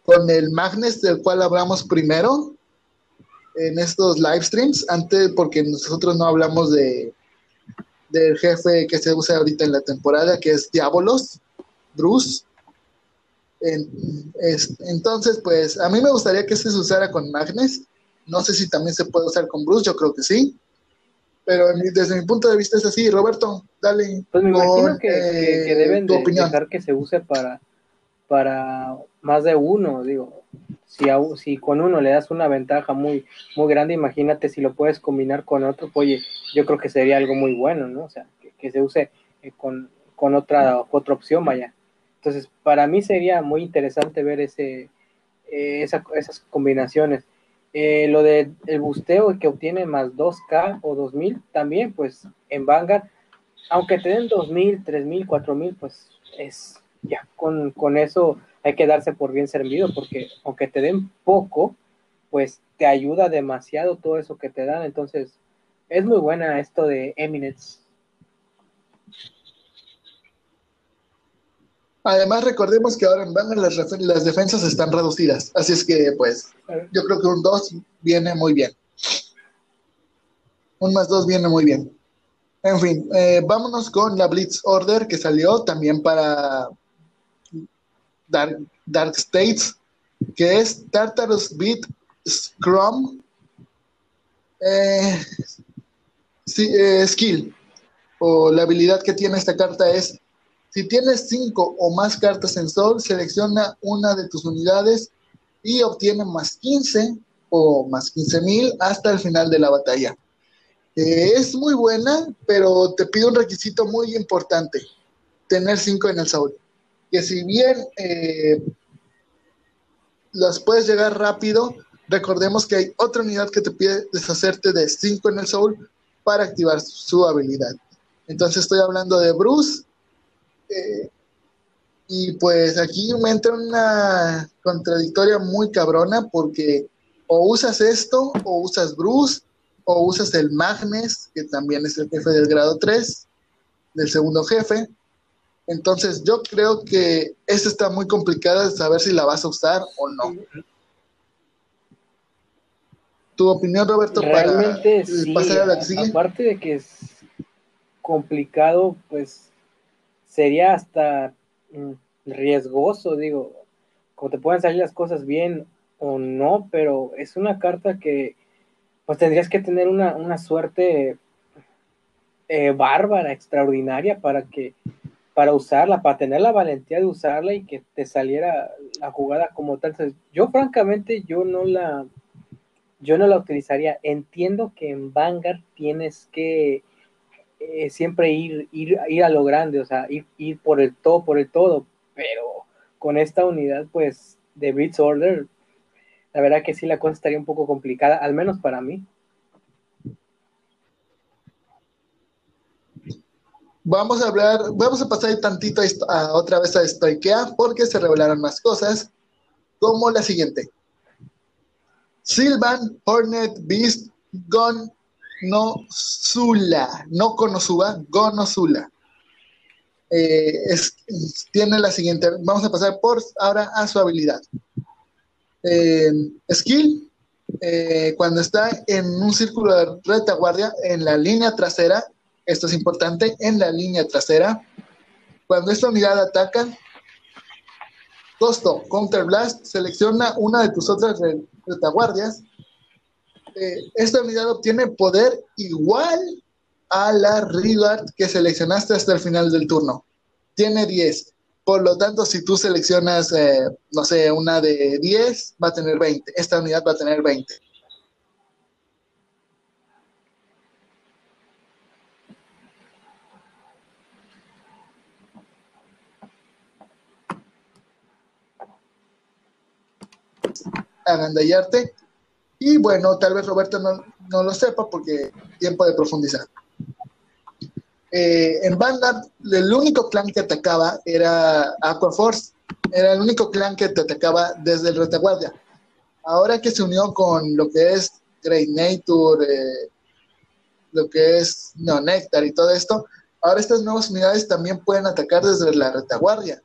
con el Magnes del cual hablamos primero en estos live streams, antes porque nosotros no hablamos de, del jefe que se usa ahorita en la temporada, que es Diabolos, Bruce. Entonces, pues a mí me gustaría que este se usara con Magnes. No sé si también se puede usar con Bruce, yo creo que sí. Pero desde mi punto de vista es así. Roberto, dale. Pues me imagino que, eh, deben de dejar que se use para, para más de uno, digo si, si con uno le das una ventaja muy, muy grande, imagínate si lo puedes combinar con otro, pues, oye, yo creo que sería algo muy bueno, ¿no? O sea, que, se use eh, con, otra, otra opción, vaya. Entonces, para mí sería muy interesante ver ese, eh, esas combinaciones. Eh, lo del el busteo que obtiene más 2K o 2000 también, pues en Vanguard aunque te den dos mil, tres mil, cuatro mil, pues es ya, con, con eso hay que darse por bien servido, porque aunque te den poco, pues te ayuda demasiado todo eso que te dan. Entonces, es muy buena esto de Eminence. Además, recordemos que ahora en Banner las, las, defensas están reducidas. Así es que, pues, yo creo que un 2 viene muy bien. Un más 2 viene muy bien. En fin, eh, vámonos con la Blitz Order que salió también para Dark, Dark States, que es Tartarus Beat Scrum eh, eh, Skill. O la habilidad que tiene esta carta es, si tienes cinco o más cartas en Soul, selecciona una de tus unidades y obtiene más 15 o más 15 mil hasta el final de la batalla. Eh, es muy buena, pero te pide un requisito muy importante, tener 5 en el Soul. Que si bien eh, las puedes llegar rápido, recordemos que hay otra unidad que te pide deshacerte de 5 en el Soul para activar su habilidad. Entonces estoy hablando de Bruce. Eh, y pues aquí me entra una contradictoria muy cabrona porque o usas esto o usas Bruce o usas el Magnes, que también es el jefe del grado 3, del segundo jefe. Entonces yo creo que esta está muy complicada de saber si la vas a usar o no. ¿Tu opinión, Roberto, Realmente, para pasar a la que Aparte de que es complicado, pues sería hasta mm, riesgoso, digo, como te pueden salir las cosas bien o no, pero es una carta que pues tendrías que tener una, suerte eh, bárbara, extraordinaria para que para usarla, para tener la valentía de usarla y que te saliera la jugada como tal. yo francamente yo no la yo no la utilizaría. Entiendo que en Vanguard tienes que eh, siempre ir, ir, ir a lo grande, o sea, ir, ir por el todo, por el todo, pero con esta unidad, pues, de Blitz Order, la verdad que sí la cosa estaría un poco complicada, al menos para mí. Vamos a hablar, vamos a pasar tantito a, otra vez a Stoikea porque se revelaron más cosas, como la siguiente. Silvan, Hornet, Beast, Gon, no Zula, no Konosuba, Gonosula. Eh, tiene la siguiente, vamos a pasar por ahora a su habilidad. Eh, skill, eh, cuando está en un círculo de retaguardia, en la línea trasera, esto es importante, en la línea trasera, cuando esta unidad ataca, costo, Counter Blast, selecciona una de tus otras retaguardias. Eh, esta unidad obtiene poder igual a la Rigard que seleccionaste hasta el final del turno. Tiene 10. Por lo tanto, si tú seleccionas, eh, no sé, una de 10, va a tener 20. Esta unidad va a tener 20. agandallarte. Y bueno, tal vez Roberto no, no lo sepa porque tiempo de profundizar. Eh, en Vanguard, el único clan que atacaba era Aquaforce, era el único clan que te atacaba desde el retaguardia. Ahora que se unió con lo que es Great Nature, eh, lo que es no, Nectar y todo esto, ahora estas nuevas unidades también pueden atacar desde la retaguardia.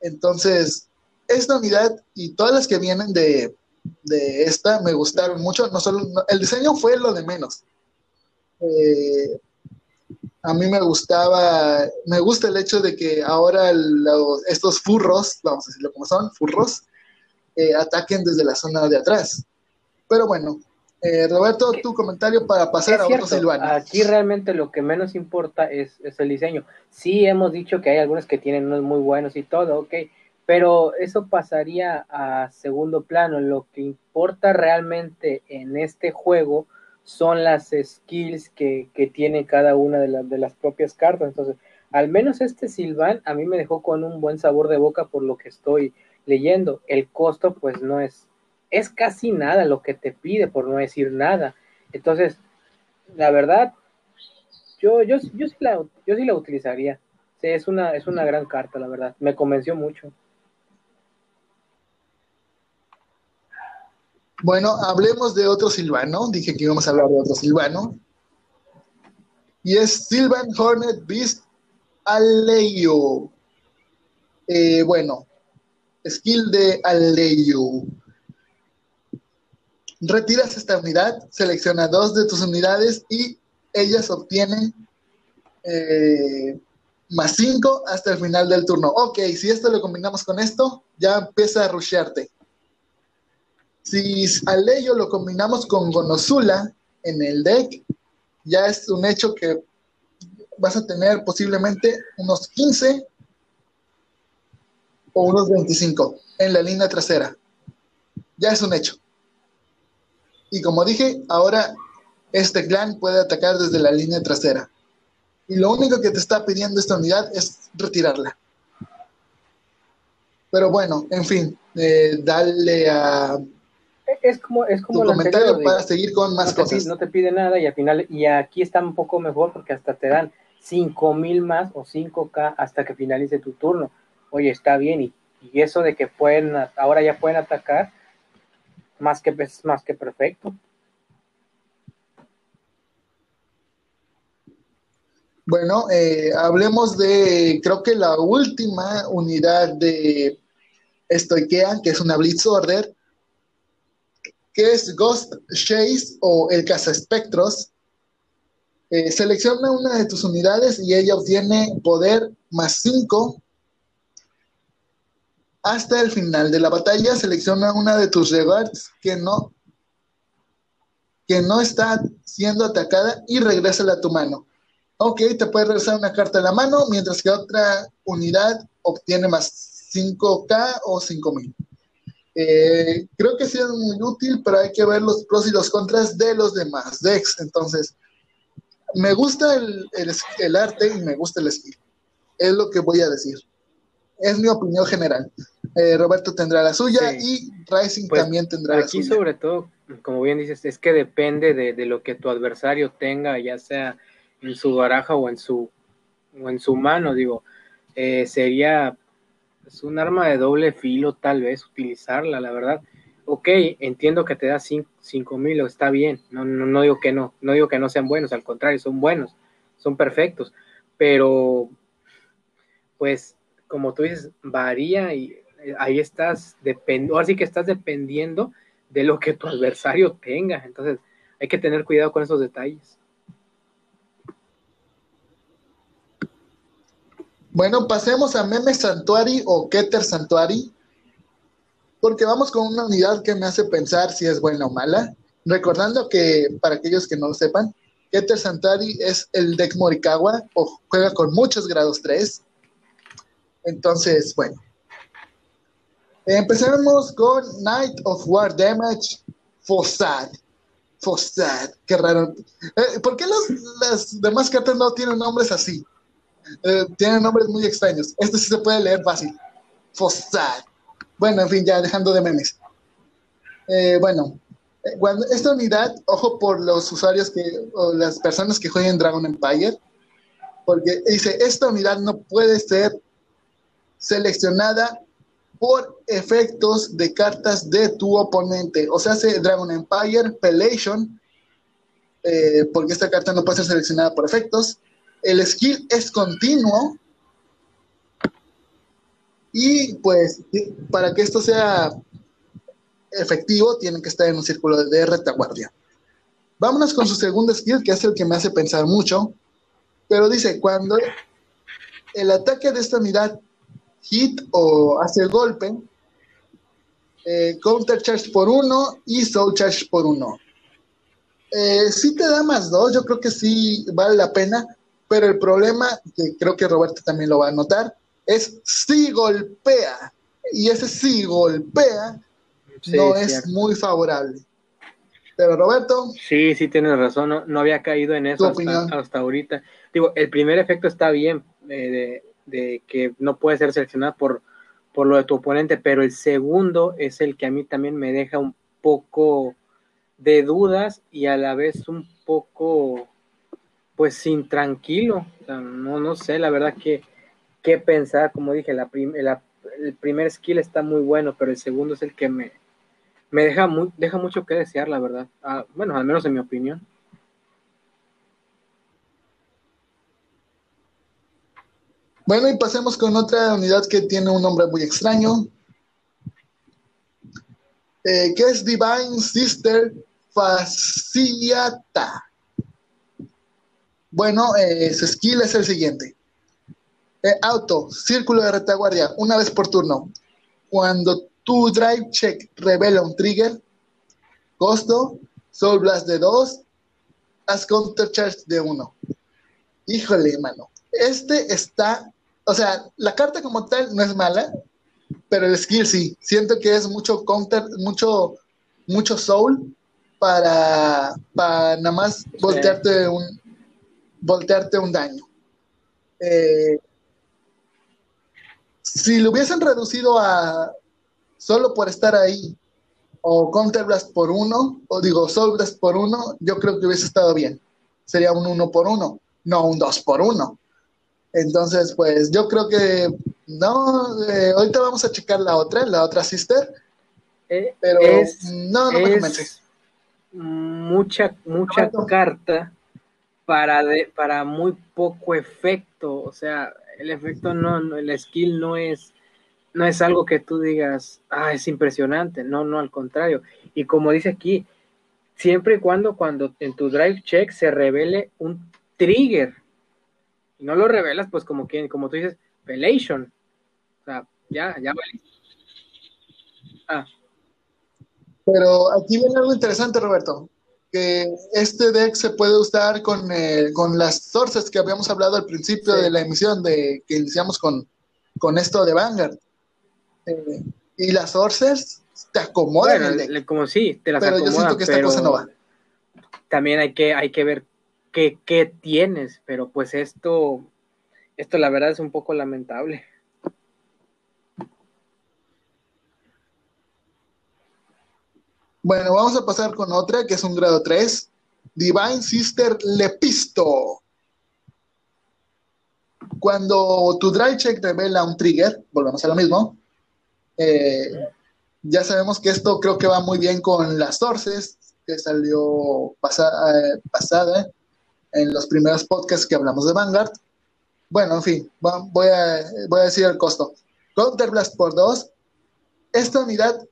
Entonces, esta unidad y todas las que vienen de, de esta me gustaron mucho. No solo, el diseño fue lo de menos. Eh, a mí me gustaba, me gusta el hecho de que ahora estos furros, vamos a decirlo como son, furros, eh, ataquen desde la zona de atrás. Pero bueno, eh, Roberto, tu comentario para pasar a otro Silvano. Aquí realmente lo que menos importa es, es, el diseño. Sí hemos dicho que hay algunos que tienen unos muy buenos y todo, ok, pero eso pasaría a segundo plano. Lo que importa realmente en este juego son las skills que, tiene cada una de, de, las propias cartas. Entonces, al menos este Silvan a mí me dejó con un buen sabor de boca por lo que estoy leyendo. El costo pues no es, es casi nada lo que te pide, por no decir nada. Entonces, la verdad, Yo, yo, yo, sí la, yo sí la utilizaría. Sí, es una, es una gran carta, la verdad. Me convenció mucho. Bueno, hablemos de otro Silvano. Dije que íbamos a hablar de otro Silvano. Y es Sylvan Hornet Beast Aleio. Eh, bueno, skill de Aleio. Retiras esta unidad, selecciona dos de tus unidades y ellas obtienen eh, más 5 hasta el final del turno. Ok, si esto lo combinamos con esto, ya empieza a rushearte. Si a Leyo lo combinamos con Gonosula en el deck, ya es un hecho que vas a tener posiblemente unos 15 o unos 25 en la línea trasera. Ya es un hecho. Y como dije, ahora este clan puede atacar desde la línea trasera. Y lo único que te está pidiendo esta unidad es retirarla. Pero bueno, en fin, eh, dale a es como es como tu comentario para seguir con más cosas. no te pide nada y al final y aquí está un poco mejor porque hasta te dan 5000 más o 5k hasta que finalice tu turno. Oye, está bien y, y eso de que pueden ahora ya pueden atacar más que más que perfecto. Bueno, eh, hablemos de, creo que la última unidad de Stoikea, que es una Blitz Order, que es Ghost Chase o el Caza Espectros. Eh, selecciona una de tus unidades y ella obtiene poder más 5 hasta el final de la batalla. Selecciona una de tus regards que no, que no está siendo atacada y regresa a tu mano. Ok, te puede regresar una carta en la mano, mientras que otra unidad obtiene más 5K o 5000. Eh, creo que sí es muy útil, pero hay que ver los pros y los contras de los demás decks. Entonces, me gusta el, arte y me gusta el skill. Es lo que voy a decir. Es mi opinión general. Eh, Roberto tendrá la suya y Rising pues, también tendrá la suya. Aquí, sobre todo, como bien dices, es que depende de, de lo que tu adversario tenga, ya sea en su baraja o en su, o en su mano, digo, eh, sería es un arma de doble filo tal vez utilizarla, la verdad. Ok, entiendo que te da 5 mil, está bien, no, no, no, digo que no, no digo que no sean buenos, al contrario, son buenos, son perfectos, pero pues como tú dices, varía y eh, ahí estás, ahora sí que estás dependiendo de lo que tu adversario tenga, entonces hay que tener cuidado con esos detalles. Bueno, pasemos a Meme Santuari o Keter Santuari, porque vamos con una unidad que me hace pensar si es buena o mala. Recordando que, para aquellos que no lo sepan, Keter Santuari es el deck Morikawa o juega con muchos grados 3. Entonces, bueno. Empezamos con Night of War Damage Fossad. Fossad, qué raro. Eh, ¿Por qué las demás cartas no tienen nombres así? Eh, tienen nombres muy extraños. Este sí se puede leer fácil. Fossad. Bueno, en fin, ya dejando de memes. Eh, bueno, eh, cuando esta unidad, ojo por los usuarios que, o las personas que jueguen Dragon Empire, porque dice, esta unidad no puede ser seleccionada por efectos de cartas de tu oponente. O sea, hace Dragon Empire, Pelation, porque esta carta no puede ser seleccionada por efectos el skill es continuo y pues para que esto sea efectivo tienen que estar en un círculo de retaguardia. Vámonos con su segundo skill, que es el que me hace pensar mucho, pero dice, cuando el ataque de esta unidad hit o hace golpe, eh, counter charge por uno y soul charge por uno. Eh, si te da más dos, yo creo que sí vale la pena, pero el problema, que creo que Roberto también lo va a notar, es si golpea. Y ese si golpea no es muy favorable. Pero Roberto. Sí, sí, tienes razón. No, había caído en eso hasta, ahorita. Digo, el primer efecto está bien, eh, de, que no puede ser seleccionado por, por lo de tu oponente, pero el segundo es el que a mí también me deja un poco de dudas y a la vez un poco pues sin tranquilo. no, no sé, la verdad que qué pensar, como dije, el primer skill está muy bueno, pero el segundo es el que me, me deja, muy, deja mucho que desear, la verdad. Ah, bueno, al menos en mi opinión. Bueno, y pasemos con otra unidad que tiene un nombre muy extraño, eh, que es Divine Sister Faciata. Bueno, eh, su skill es el siguiente. Eh, auto, círculo de retaguardia, una vez por turno. Cuando tu drive check revela un trigger, costo, Soul Blast de 2, haz counter charge de 1. Híjole, mano. Este está o sea, la carta como tal no es mala, pero el skill sí. Siento que es mucho counter, mucho, mucho soul para, para nada más voltearte un voltearte un daño. Eh, si lo hubiesen reducido a solo por estar ahí, o Counter Blast por uno, o digo Soul Blast por uno, yo creo que hubiese estado bien. Sería un uno por uno, no un dos por uno. Entonces, pues yo creo que no, eh, ahorita vamos a checar la otra, la otra sister. Eh, pero no, no me Mucha, mucha carta para, para muy poco efecto. O sea, el efecto no, el skill no es, no es algo que tú digas, ah, es impresionante. No, no, al contrario. Y como dice aquí, siempre y cuando, cuando en tu drive check se revele un trigger y no lo revelas, pues como quien, como tú dices, Velation. O sea, ya, ya vale. Ah. Pero aquí viene algo interesante, Roberto. Que este deck se puede usar con, eh, con las sources que habíamos hablado al principio de la emisión, de que iniciamos con, con esto de Vanguard. Eh, y las sources te acomodan el deck. Como sí, te las Pero yo siento que esta cosa no va. También hay que, hay que ver qué, tienes, pero pues esto, esto la verdad es un poco lamentable. Bueno, vamos a pasar con otra que es un grado 3. Divine Sister Lepisto. Cuando tu drive check revela un trigger, volvemos a lo mismo. Eh, ya sabemos que esto creo que va muy bien con las sources que salió eh, pasada en los primeros podcasts que hablamos de Vanguard. Bueno, en fin, voy a, voy a decir el costo. Counter Blast por 2. Esta unidad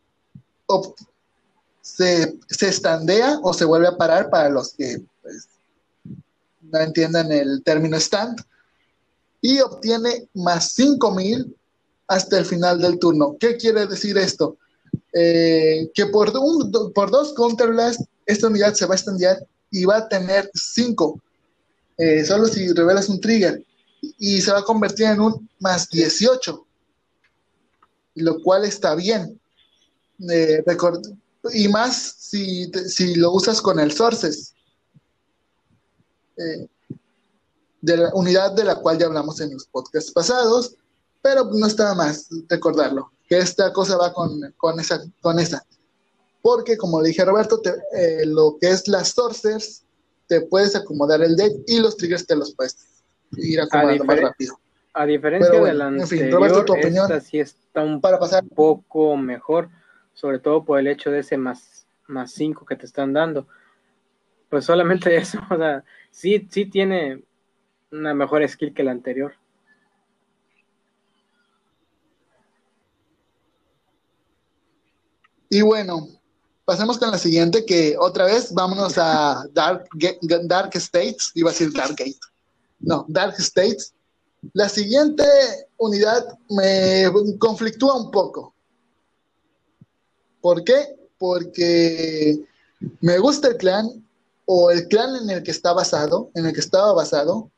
se, se estandea o se vuelve a parar para los que pues, no entiendan el término stand. Y obtiene más 5000 hasta el final del turno. ¿Qué quiere decir esto? Eh, que por, un, por dos Counter Blast, esta unidad se va a estandear y va a tener 5 eh, solo si revelas un trigger y se va a convertir en un más 18, lo cual está bien. Eh, y más si, si, lo usas con el sources eh, de la unidad de la cual ya hablamos en los podcasts pasados, pero no está más recordarlo, que esta cosa va con, con, esa, con esa. Porque como le dije a Roberto, lo que es las sources te puedes acomodar el deck y los triggers te los puedes ir acomodando más rápido. A diferencia de la anterior, tu opinión, esta sí está un para pasar. poco mejor, sobre todo por el hecho de ese más, más 5 que te están dando. Pues solamente eso, o sea, sí, sí tiene una mejor skill que la anterior. Y bueno, Pasemos con la siguiente, que otra vez vámonos a Dark, Dark States, iba a decir Dark Gate. No, Dark States. La siguiente unidad me conflictúa un poco. ¿Por qué? Porque me gusta el clan o el clan en el que está basado, en el que estaba basado,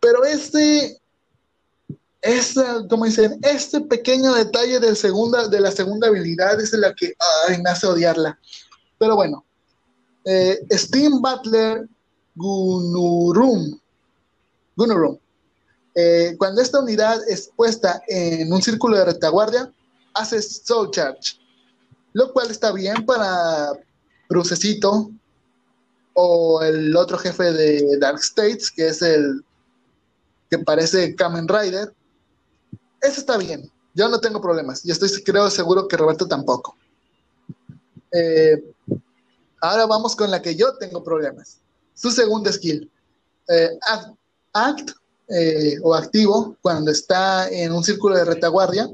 pero este como dicen, este pequeño detalle de la segunda habilidad es la que me hace odiarla. Pero bueno, eh, Steam Butler Gunurum. Gunurum. Eh, cuando esta unidad es puesta en un círculo de retaguardia, hace Soul Charge, lo cual está bien para Brucecito, o el otro jefe de Dark States, que es el que parece Kamen Rider. Eso está bien, yo no tengo problemas y estoy creo seguro que Roberto tampoco. Eh, ahora vamos con la que yo tengo problemas. Su segunda skill. Eh, act, eh, o activo cuando está en un círculo de retaguardia.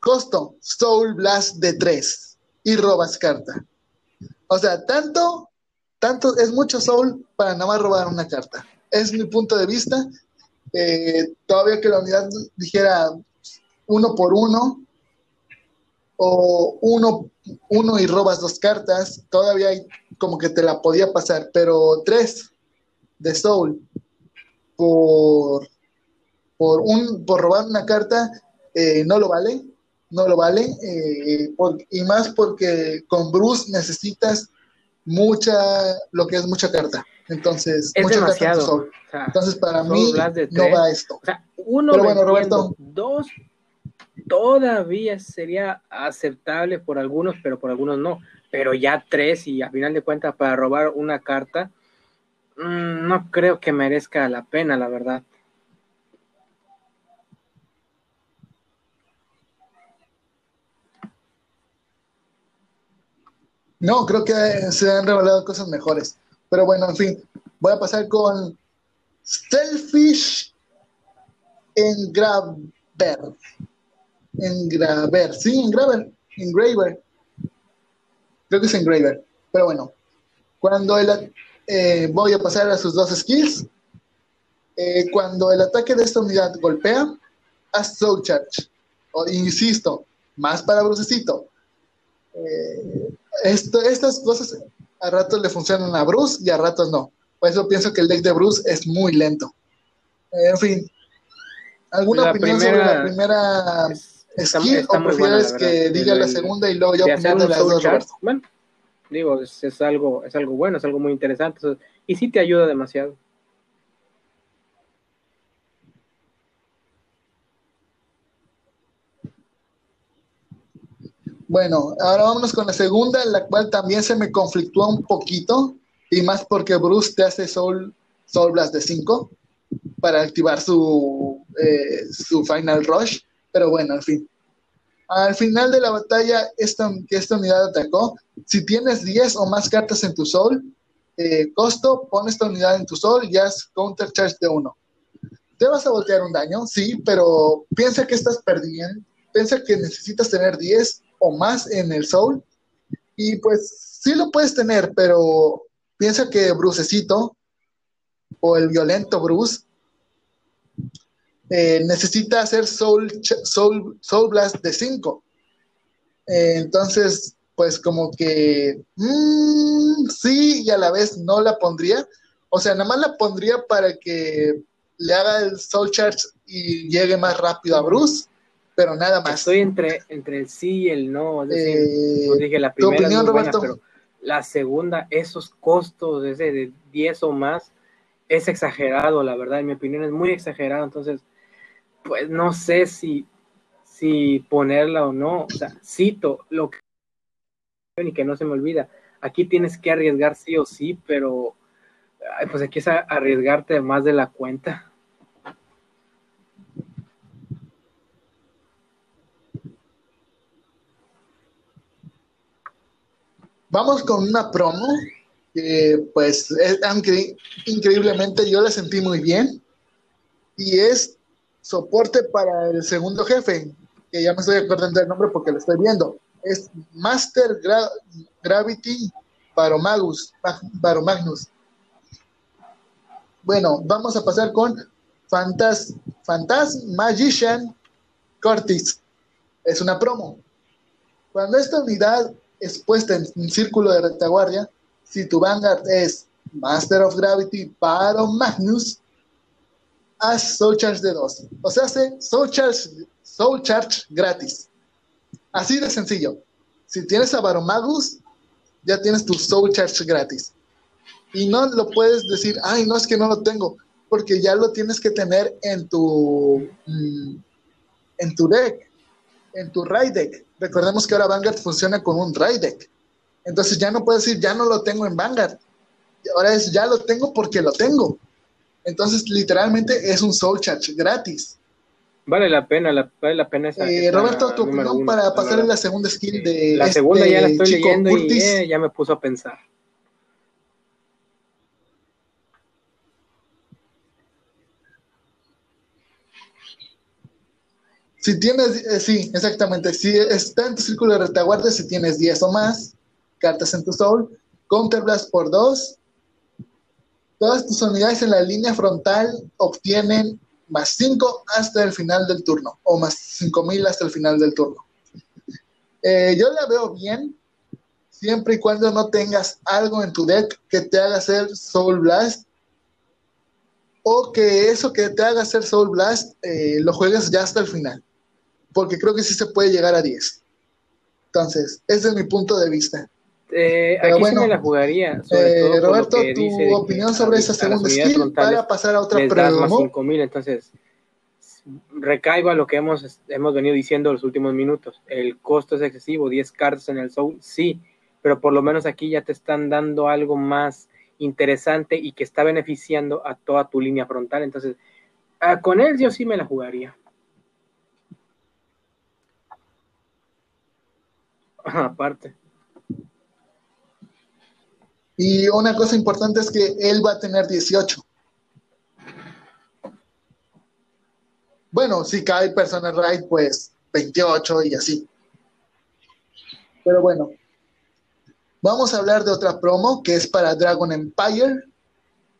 Costo Soul Blast de 3 y robas carta. O sea, tanto tanto, es mucho soul para nada más robar una carta. Es mi punto de vista. Eh, todavía que la unidad dijera uno por uno o uno, uno y robas dos cartas, todavía hay como que te la podía pasar, pero tres de soul por, por, un, por robar una carta eh, no lo vale, no lo vale, eh, y más porque con Bruce necesitas mucha, lo que es mucha carta. Entonces, es mucha demasiado. Entonces, para mí, no va esto. O sea, uno, Pero bueno, Roberto. Dos, todavía sería aceptable por algunos, pero por algunos no. Pero ya tres, y a final de cuentas, para robar una carta, mmm, no creo que merezca la pena, la verdad. No, creo que se han revelado cosas mejores. Pero bueno, en fin, voy a pasar con Selfish Engraver. Engraver, sí, Engraver, Engraver. Creo que es Engraver. Pero bueno, cuando el, eh, voy a pasar a sus dos skills. Eh, cuando el ataque de esta unidad golpea, haz Soul Charge. O, insisto, más para Brucecito. Eh, esto, estas cosas a ratos le funcionan a Bruce y a ratos no. Por eso pienso que el deck de Bruce es muy lento. en fin, ¿alguna opinión sobre la primera skill o prefieres que diga la segunda y luego yo opinión de las dos? Bueno, digo, es, algo, es algo bueno, es algo muy interesante y sí te ayuda demasiado. Bueno, ahora vámonos con la segunda, la cual también se me conflictúa un poquito, y más porque Bruce te hace Soul, Blast de 5 para activar su, eh, su Final Rush, pero bueno, en fin. Al final de la batalla esta, esta unidad atacó, si tienes 10 o más cartas en tu Soul, eh, costo, pon esta unidad en tu Soul y haz Counter Charge de 1. Te vas a voltear un daño, sí, pero piensa que estás perdiendo, piensa que necesitas tener 10 o más en el Soul. Y pues sí lo puedes tener, pero piensa que Brucecito o el violento Bruce eh, necesita hacer Soul, Soul, Soul Blast de 5. Eh, entonces, pues como que mm, sí y a la vez no la pondría. O sea, nada más la pondría para que le haga el Soul Charge y llegue más rápido a Bruce pero nada más. Estoy entre, entre el sí y el no. Es decir, eh, dije, la primera opinión, pero la segunda, esos costos ese de 10 o más, es exagerado, la verdad, en mi opinión es muy exagerado. Entonces, pues no sé si, si ponerla o no. O sea, cito lo que y que no se me olvida. Aquí tienes que arriesgar sí o sí, pero pues aquí es arriesgarte más de la cuenta. Vamos con una promo que pues aunque increíblemente yo la sentí muy bien y es soporte para el segundo jefe, que ya me estoy acordando del nombre porque lo estoy viendo. Es Master Gravity Baromagus, Baromagnus. Bueno, vamos a pasar con Fantas Magician Cortis. Es una promo. Cuando esta unidad expuesta en un círculo de retaguardia, si tu Vanguard es Master of Gravity para Magnus, haz Soul Charge de 2. O sea, hace Soul Charge, Soul Charge gratis. Así de sencillo. Si tienes a Baromagus, ya tienes tu Soul Charge gratis. Y no lo puedes decir, ay, no es que no lo tengo, porque ya lo tienes que tener en tu, mm, en tu deck, en tu raid deck. Recordemos que ahora Vanguard funciona con un raid deck. Entonces ya no puedes decir, ya no lo tengo en Vanguard. ahora es ya lo tengo porque lo tengo. Entonces, literalmente es un Soul Charge gratis. Vale la pena, vale la pena esa. Eh, Roberto, tu opinión para pasar la segunda skill de. La segunda ya la estoy leyendo y eh, ya me puso a pensar. Si tienes, eh, sí, exactamente. Si está en tu círculo de retaguardia, si tienes 10 o más cartas en tu soul, Counterblast por 2. Todas tus unidades en la línea frontal obtienen más 5 hasta el final del turno, o más 5000 hasta el final del turno. Eh, yo la veo bien, siempre y cuando no tengas algo en tu deck que te haga hacer Soul Blast, o que eso que te haga hacer Soul Blast eh, lo juegues ya hasta el final, porque creo que sí se puede llegar a 10. Entonces, ese es mi punto de vista. Eh, aquí bueno, sí me la jugaría. Eh, Roberto, tu opinión sobre esa segunda skill para pasar a otra pregunta. 5000, entonces recaigo a lo que hemos, hemos venido diciendo los últimos minutos. El costo es excesivo, 10 cartas en el Soul, sí, pero por lo menos aquí ya te están dando algo más interesante y que está beneficiando a toda tu línea frontal. Entonces, ah, con él yo sí me la jugaría. Aparte. Y una cosa importante es que él va a tener 18. Bueno, si cae Personal Right, pues 28 y así. Pero bueno, vamos a hablar de otra promo que es para Dragon Empire.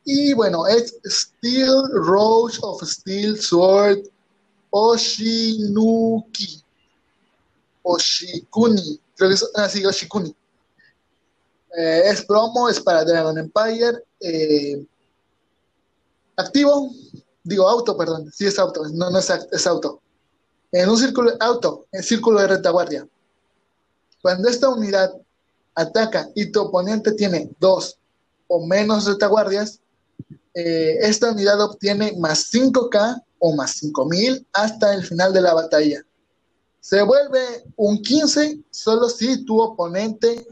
Y bueno, es Steel Rose of Steel Sword Oshinuki. Oshikuni. Así, ah, Oshikuni. Eh, es promo, es para Dragon Empire. Eh, activo, digo auto, perdón, sí es auto, no, no es, es auto. En un círculo, auto, en círculo de retaguardia. Cuando esta unidad ataca y tu oponente tiene dos o menos retaguardias, eh, esta unidad obtiene más 5K o más 5000 hasta el final de la batalla. Se vuelve un 15 solo si tu oponente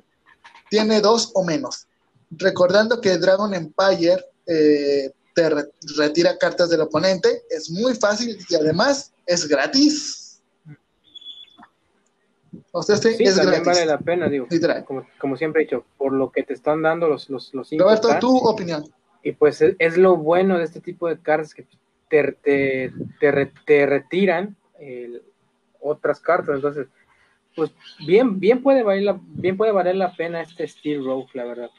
tiene dos o menos. Recordando que Dragon Empire eh, te retira cartas del oponente, es muy fácil y además es gratis. O sea, sí, es también vale la pena, digo, como, siempre he dicho, por lo que te están dando los, los, los cinco Roberto, tu opinión. Y pues es, lo bueno de este tipo de cartas que te, te, te, retiran otras cartas, entonces pues bien, bien puede valer la, bien puede valer la pena este Steel Rogue, la verdad.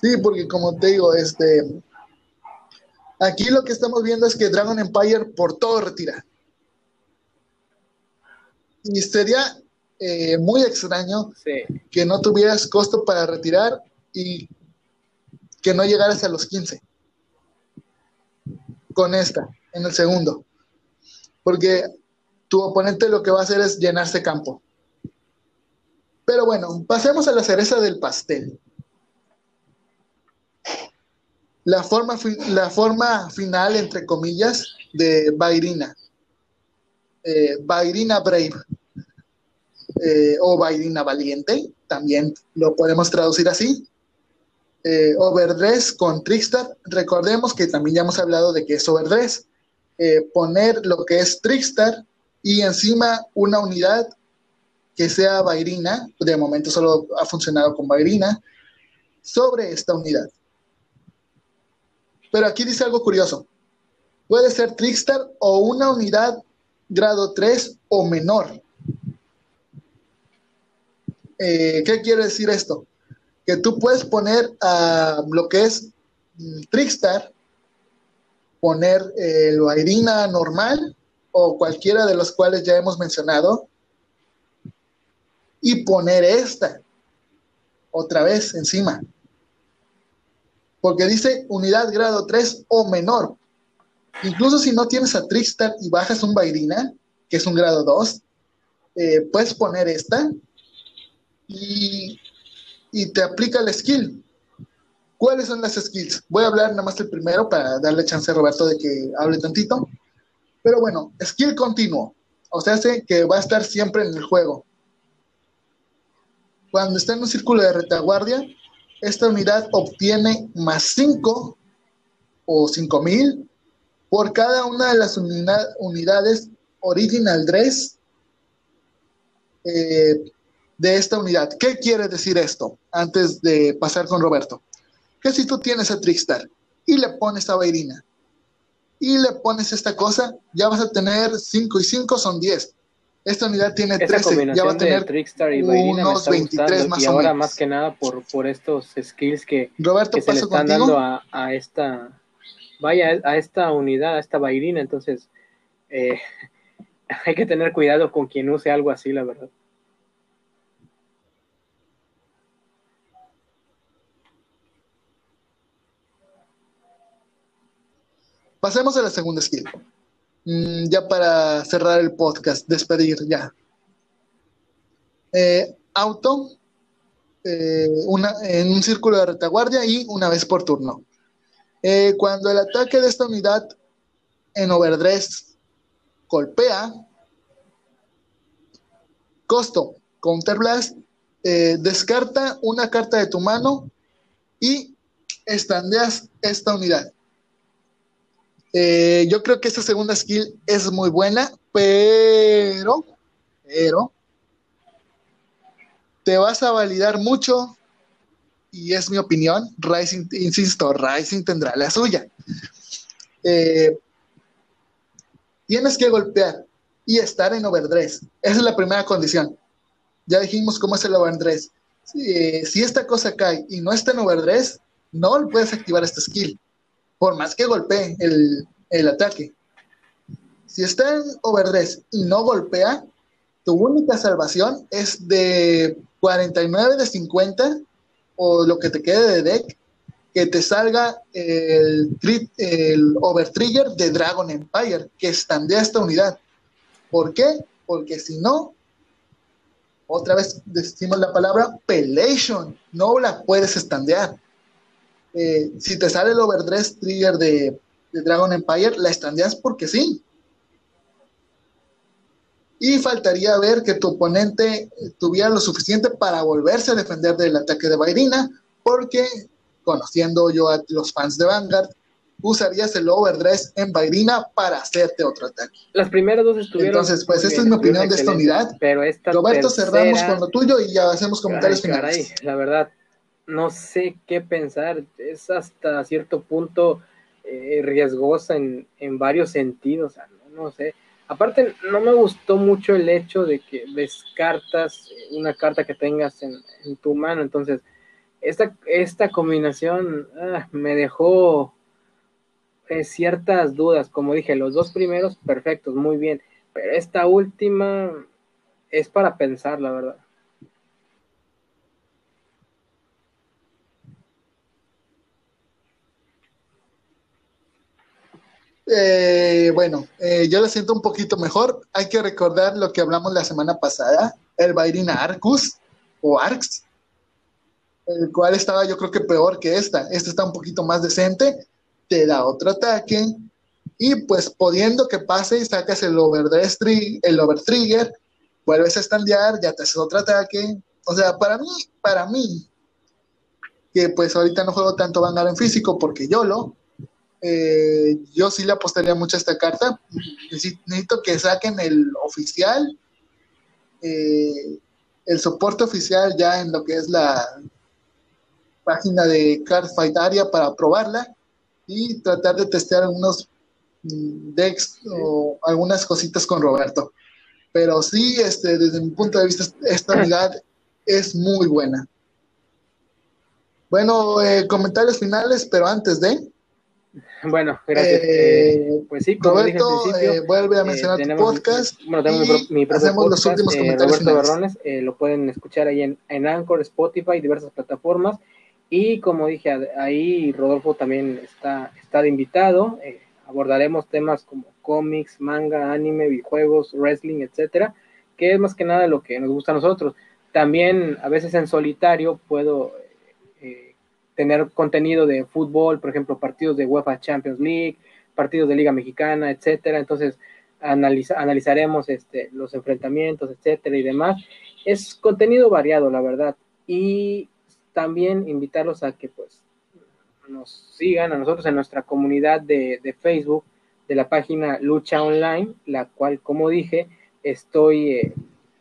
Sí, porque como te digo, este aquí lo que estamos viendo es que Dragon Empire por todo retira. Y sería eh, muy extraño que no tuvieras costo para retirar y que no llegaras a los 15 con esta, en el segundo. Porque tu oponente lo que va a hacer es llenarse campo. Pero bueno, pasemos a la cereza del pastel. La forma, la forma final, entre comillas, de Bairina. Eh, Bairina Brave. Eh, o Bairina Valiente, también lo podemos traducir así eh, overdress con Trickstar. Recordemos que también ya hemos hablado de que es overdress. Eh, poner lo que es Trickstar y encima una unidad que sea Bairina, de momento solo ha funcionado con Bairina, sobre esta unidad. Pero aquí dice algo curioso. Puede ser Trickstar o una unidad grado 3 o menor. Eh, ¿Qué quiere decir esto? Que tú puedes poner a lo que es mm, Trickstar, poner el Vairina normal o cualquiera de los cuales ya hemos mencionado y poner esta otra vez encima. Porque dice unidad grado 3 o menor. Incluso si no tienes a Trickstar y bajas un Vairina, que es un grado 2, eh, puedes poner esta y y te aplica la skill. ¿Cuáles son las skills? Voy a hablar nada más el primero para darle chance a Roberto de que hable tantito. Pero bueno, skill continuo. O sea, hace que va a estar siempre en el juego. Cuando está en un círculo de retaguardia, esta unidad obtiene más 5 o 5000 por cada una de las unidades original dress eh, de esta unidad. ¿Qué quiere decir esto? Antes de pasar con Roberto. Que si tú tienes a Trickstar y le pones a Bairina y le pones esta cosa, ya vas a tener 5 y 5 son 10. Esta unidad tiene 13, ya va a tener y unos 23 más y ahora más que nada por, por estos skills que, Roberto, se le están dando a, a, esta vaya a esta unidad, a esta Bairina, entonces eh, hay que tener cuidado con quien use algo así, la verdad. Pasemos a la segunda skill. Mm, ya para cerrar el podcast, despedir ya. Eh, auto, eh, una, en un círculo de retaguardia y una vez por turno. Eh, cuando el ataque de esta unidad en overdress golpea, costo, counterblast, descarta una carta de tu mano y estandeas esta unidad. Eh, yo creo que esta segunda skill es muy buena, pero, pero, te vas a validar mucho y es mi opinión. Rising, insisto, Rising tendrá la suya. Eh, tienes que golpear y estar en overdress. Esa es la primera condición. Ya dijimos cómo es el overdress. Si, si esta cosa cae y no está en overdress, no puedes activar esta skill por más que golpee el, ataque. Si está en overdress y no golpea, tu única salvación es de 49 de 50 o lo que te quede de deck, que te salga el, el overtrigger de Dragon Empire, que estandea esta unidad. ¿Por qué? Porque si no, otra vez decimos la palabra pelation, no la puedes estandear. Eh, si te sale el overdress trigger de, Dragon Empire, la estandeas porque sí. Y faltaría ver que tu oponente tuviera lo suficiente para volverse a defender del ataque de Bairina, porque conociendo yo a los fans de Vanguard, usarías el overdress en Bairina para hacerte otro ataque. Las primeras dos estuvieron. Entonces, pues esta es mi opinión de esta unidad. Pero esta Roberto, cerramos con lo tuyo y ya hacemos comentarios finales. la verdad, no sé qué pensar, es hasta cierto punto eh, riesgosa en, en, varios sentidos, no, sé. Aparte, no me gustó mucho el hecho de que descartas una carta que tengas en, tu mano, entonces esta, esta combinación ah, me dejó eh, ciertas dudas, como dije, los dos primeros perfectos, muy bien, pero esta última es para pensar, la verdad. Eh, bueno, eh, yo lo siento un poquito mejor. Hay que recordar lo que hablamos la semana pasada, el Bairina Arcus o Arx, el cual estaba yo creo que peor que esta. Esta está un poquito más decente, te da otro ataque y pues pudiendo que pase y sacas el overdress el overtrigger, vuelves a standear, ya te haces otro ataque. O sea, para mí, para mí, que pues ahorita no juego tanto Vanguard en físico porque yo lo, eh, yo sí le apostaría mucho a esta carta. Necesito que saquen el oficial, eh, el soporte oficial ya en lo que es la página de Cardfight Aria para probarla y tratar de testear algunos mm, decks o algunas cositas con Roberto. Pero sí, este, desde mi punto de vista, esta unidad es muy buena. Bueno, eh, comentarios finales, pero antes de... Bueno, gracias. Eh, pues sí, como Roberto, dije eh, vuelve a eh, mencionar tu podcast. Bueno, tengo mi, propio hacemos los últimos comentarios. Roberto Berrones, lo pueden escuchar ahí en, en Anchor, Spotify, diversas plataformas. Y como dije, ahí Rodolfo también está, está de invitado. abordaremos temas como cómics, manga, anime, videojuegos, wrestling, etcétera, que es más que nada lo que nos gusta a nosotros. También a veces en solitario puedo tener contenido de fútbol, por ejemplo, partidos de UEFA Champions League, partidos de Liga Mexicana, etcétera. Entonces, analizaremos este, los enfrentamientos, etcétera y demás. Es contenido variado, la verdad. Y también invitarlos a que pues nos sigan a nosotros en nuestra comunidad de, Facebook de la página Lucha Online, la cual, como dije, estoy, eh,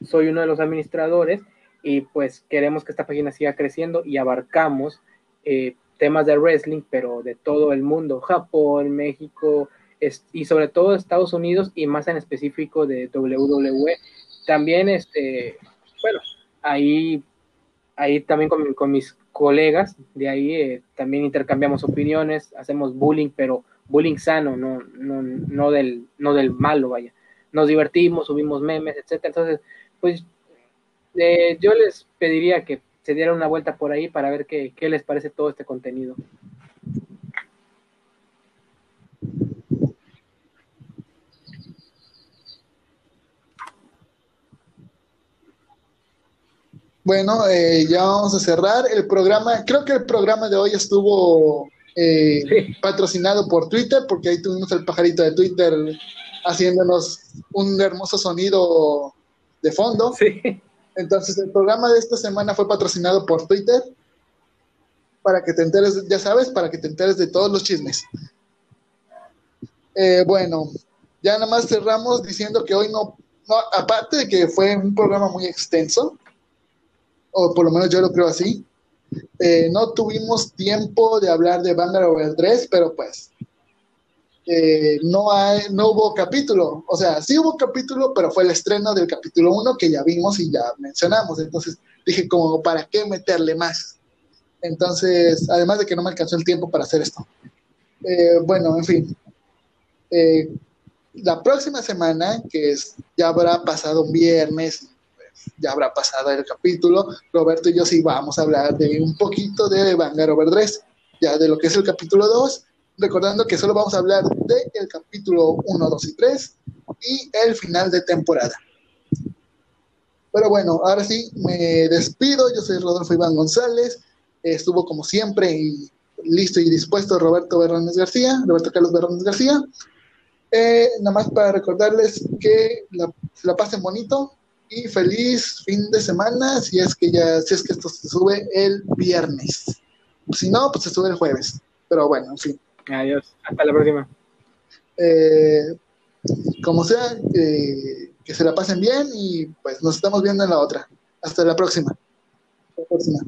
soy uno de los administradores y pues queremos que esta página siga creciendo y abarcamos eh, temas de wrestling, pero de todo el mundo, Japón, México y sobre todo Estados Unidos y más en específico de WWE. También, este, bueno, ahí, ahí también con, mis colegas, de ahí eh, también intercambiamos opiniones, hacemos bullying, pero bullying sano, no, no, no, del, no del malo, vaya. Nos divertimos, subimos memes, etcétera. Entonces, pues eh, yo les pediría que se dieran una vuelta por ahí para ver qué, qué les parece todo este contenido. Bueno, eh, ya vamos a cerrar el programa. Creo que el programa de hoy estuvo eh, patrocinado por Twitter, porque ahí tuvimos el pajarito de Twitter haciéndonos un hermoso sonido de fondo. Entonces, el programa de esta semana fue patrocinado por Twitter, para que te enteres, ya sabes, para que te enteres de todos los chismes. Eh, bueno, ya nada más cerramos diciendo que hoy no, no, aparte de que fue un programa muy extenso, o por lo menos yo lo creo así, eh, no tuvimos tiempo de hablar de Vanguard Over 3, pero pues eh, no, hay, no hubo capítulo. O sea, sí hubo capítulo, pero fue el estreno del capítulo 1 que ya vimos y ya mencionamos. Entonces dije como, ¿para qué meterle más? Entonces, además de que no me alcanzó el tiempo para hacer esto. Eh, bueno, en fin. la próxima semana, que es, ya habrá pasado un viernes, ya habrá pasado el capítulo, Roberto y yo sí vamos a hablar de un poquito de Vanguard Over 3, ya de lo que es el capítulo 2, recordando que solo vamos a hablar del el capítulo 1, 2 y 3 y el final de temporada. Pero bueno, ahora sí, me despido, yo soy Rodolfo Iván González, estuvo como siempre y listo y dispuesto Roberto Berrones García, Roberto Carlos Berrones García. Eh, nada más para recordarles que la, la pasen bonito, y feliz fin de semana si es que ya, si es que esto se sube el viernes. Si no, pues se sube el jueves. Pero bueno, en fin. Adiós, hasta la próxima. Eh, como sea, que se la pasen bien y pues nos estamos viendo en la otra. Hasta la próxima. Hasta la próxima.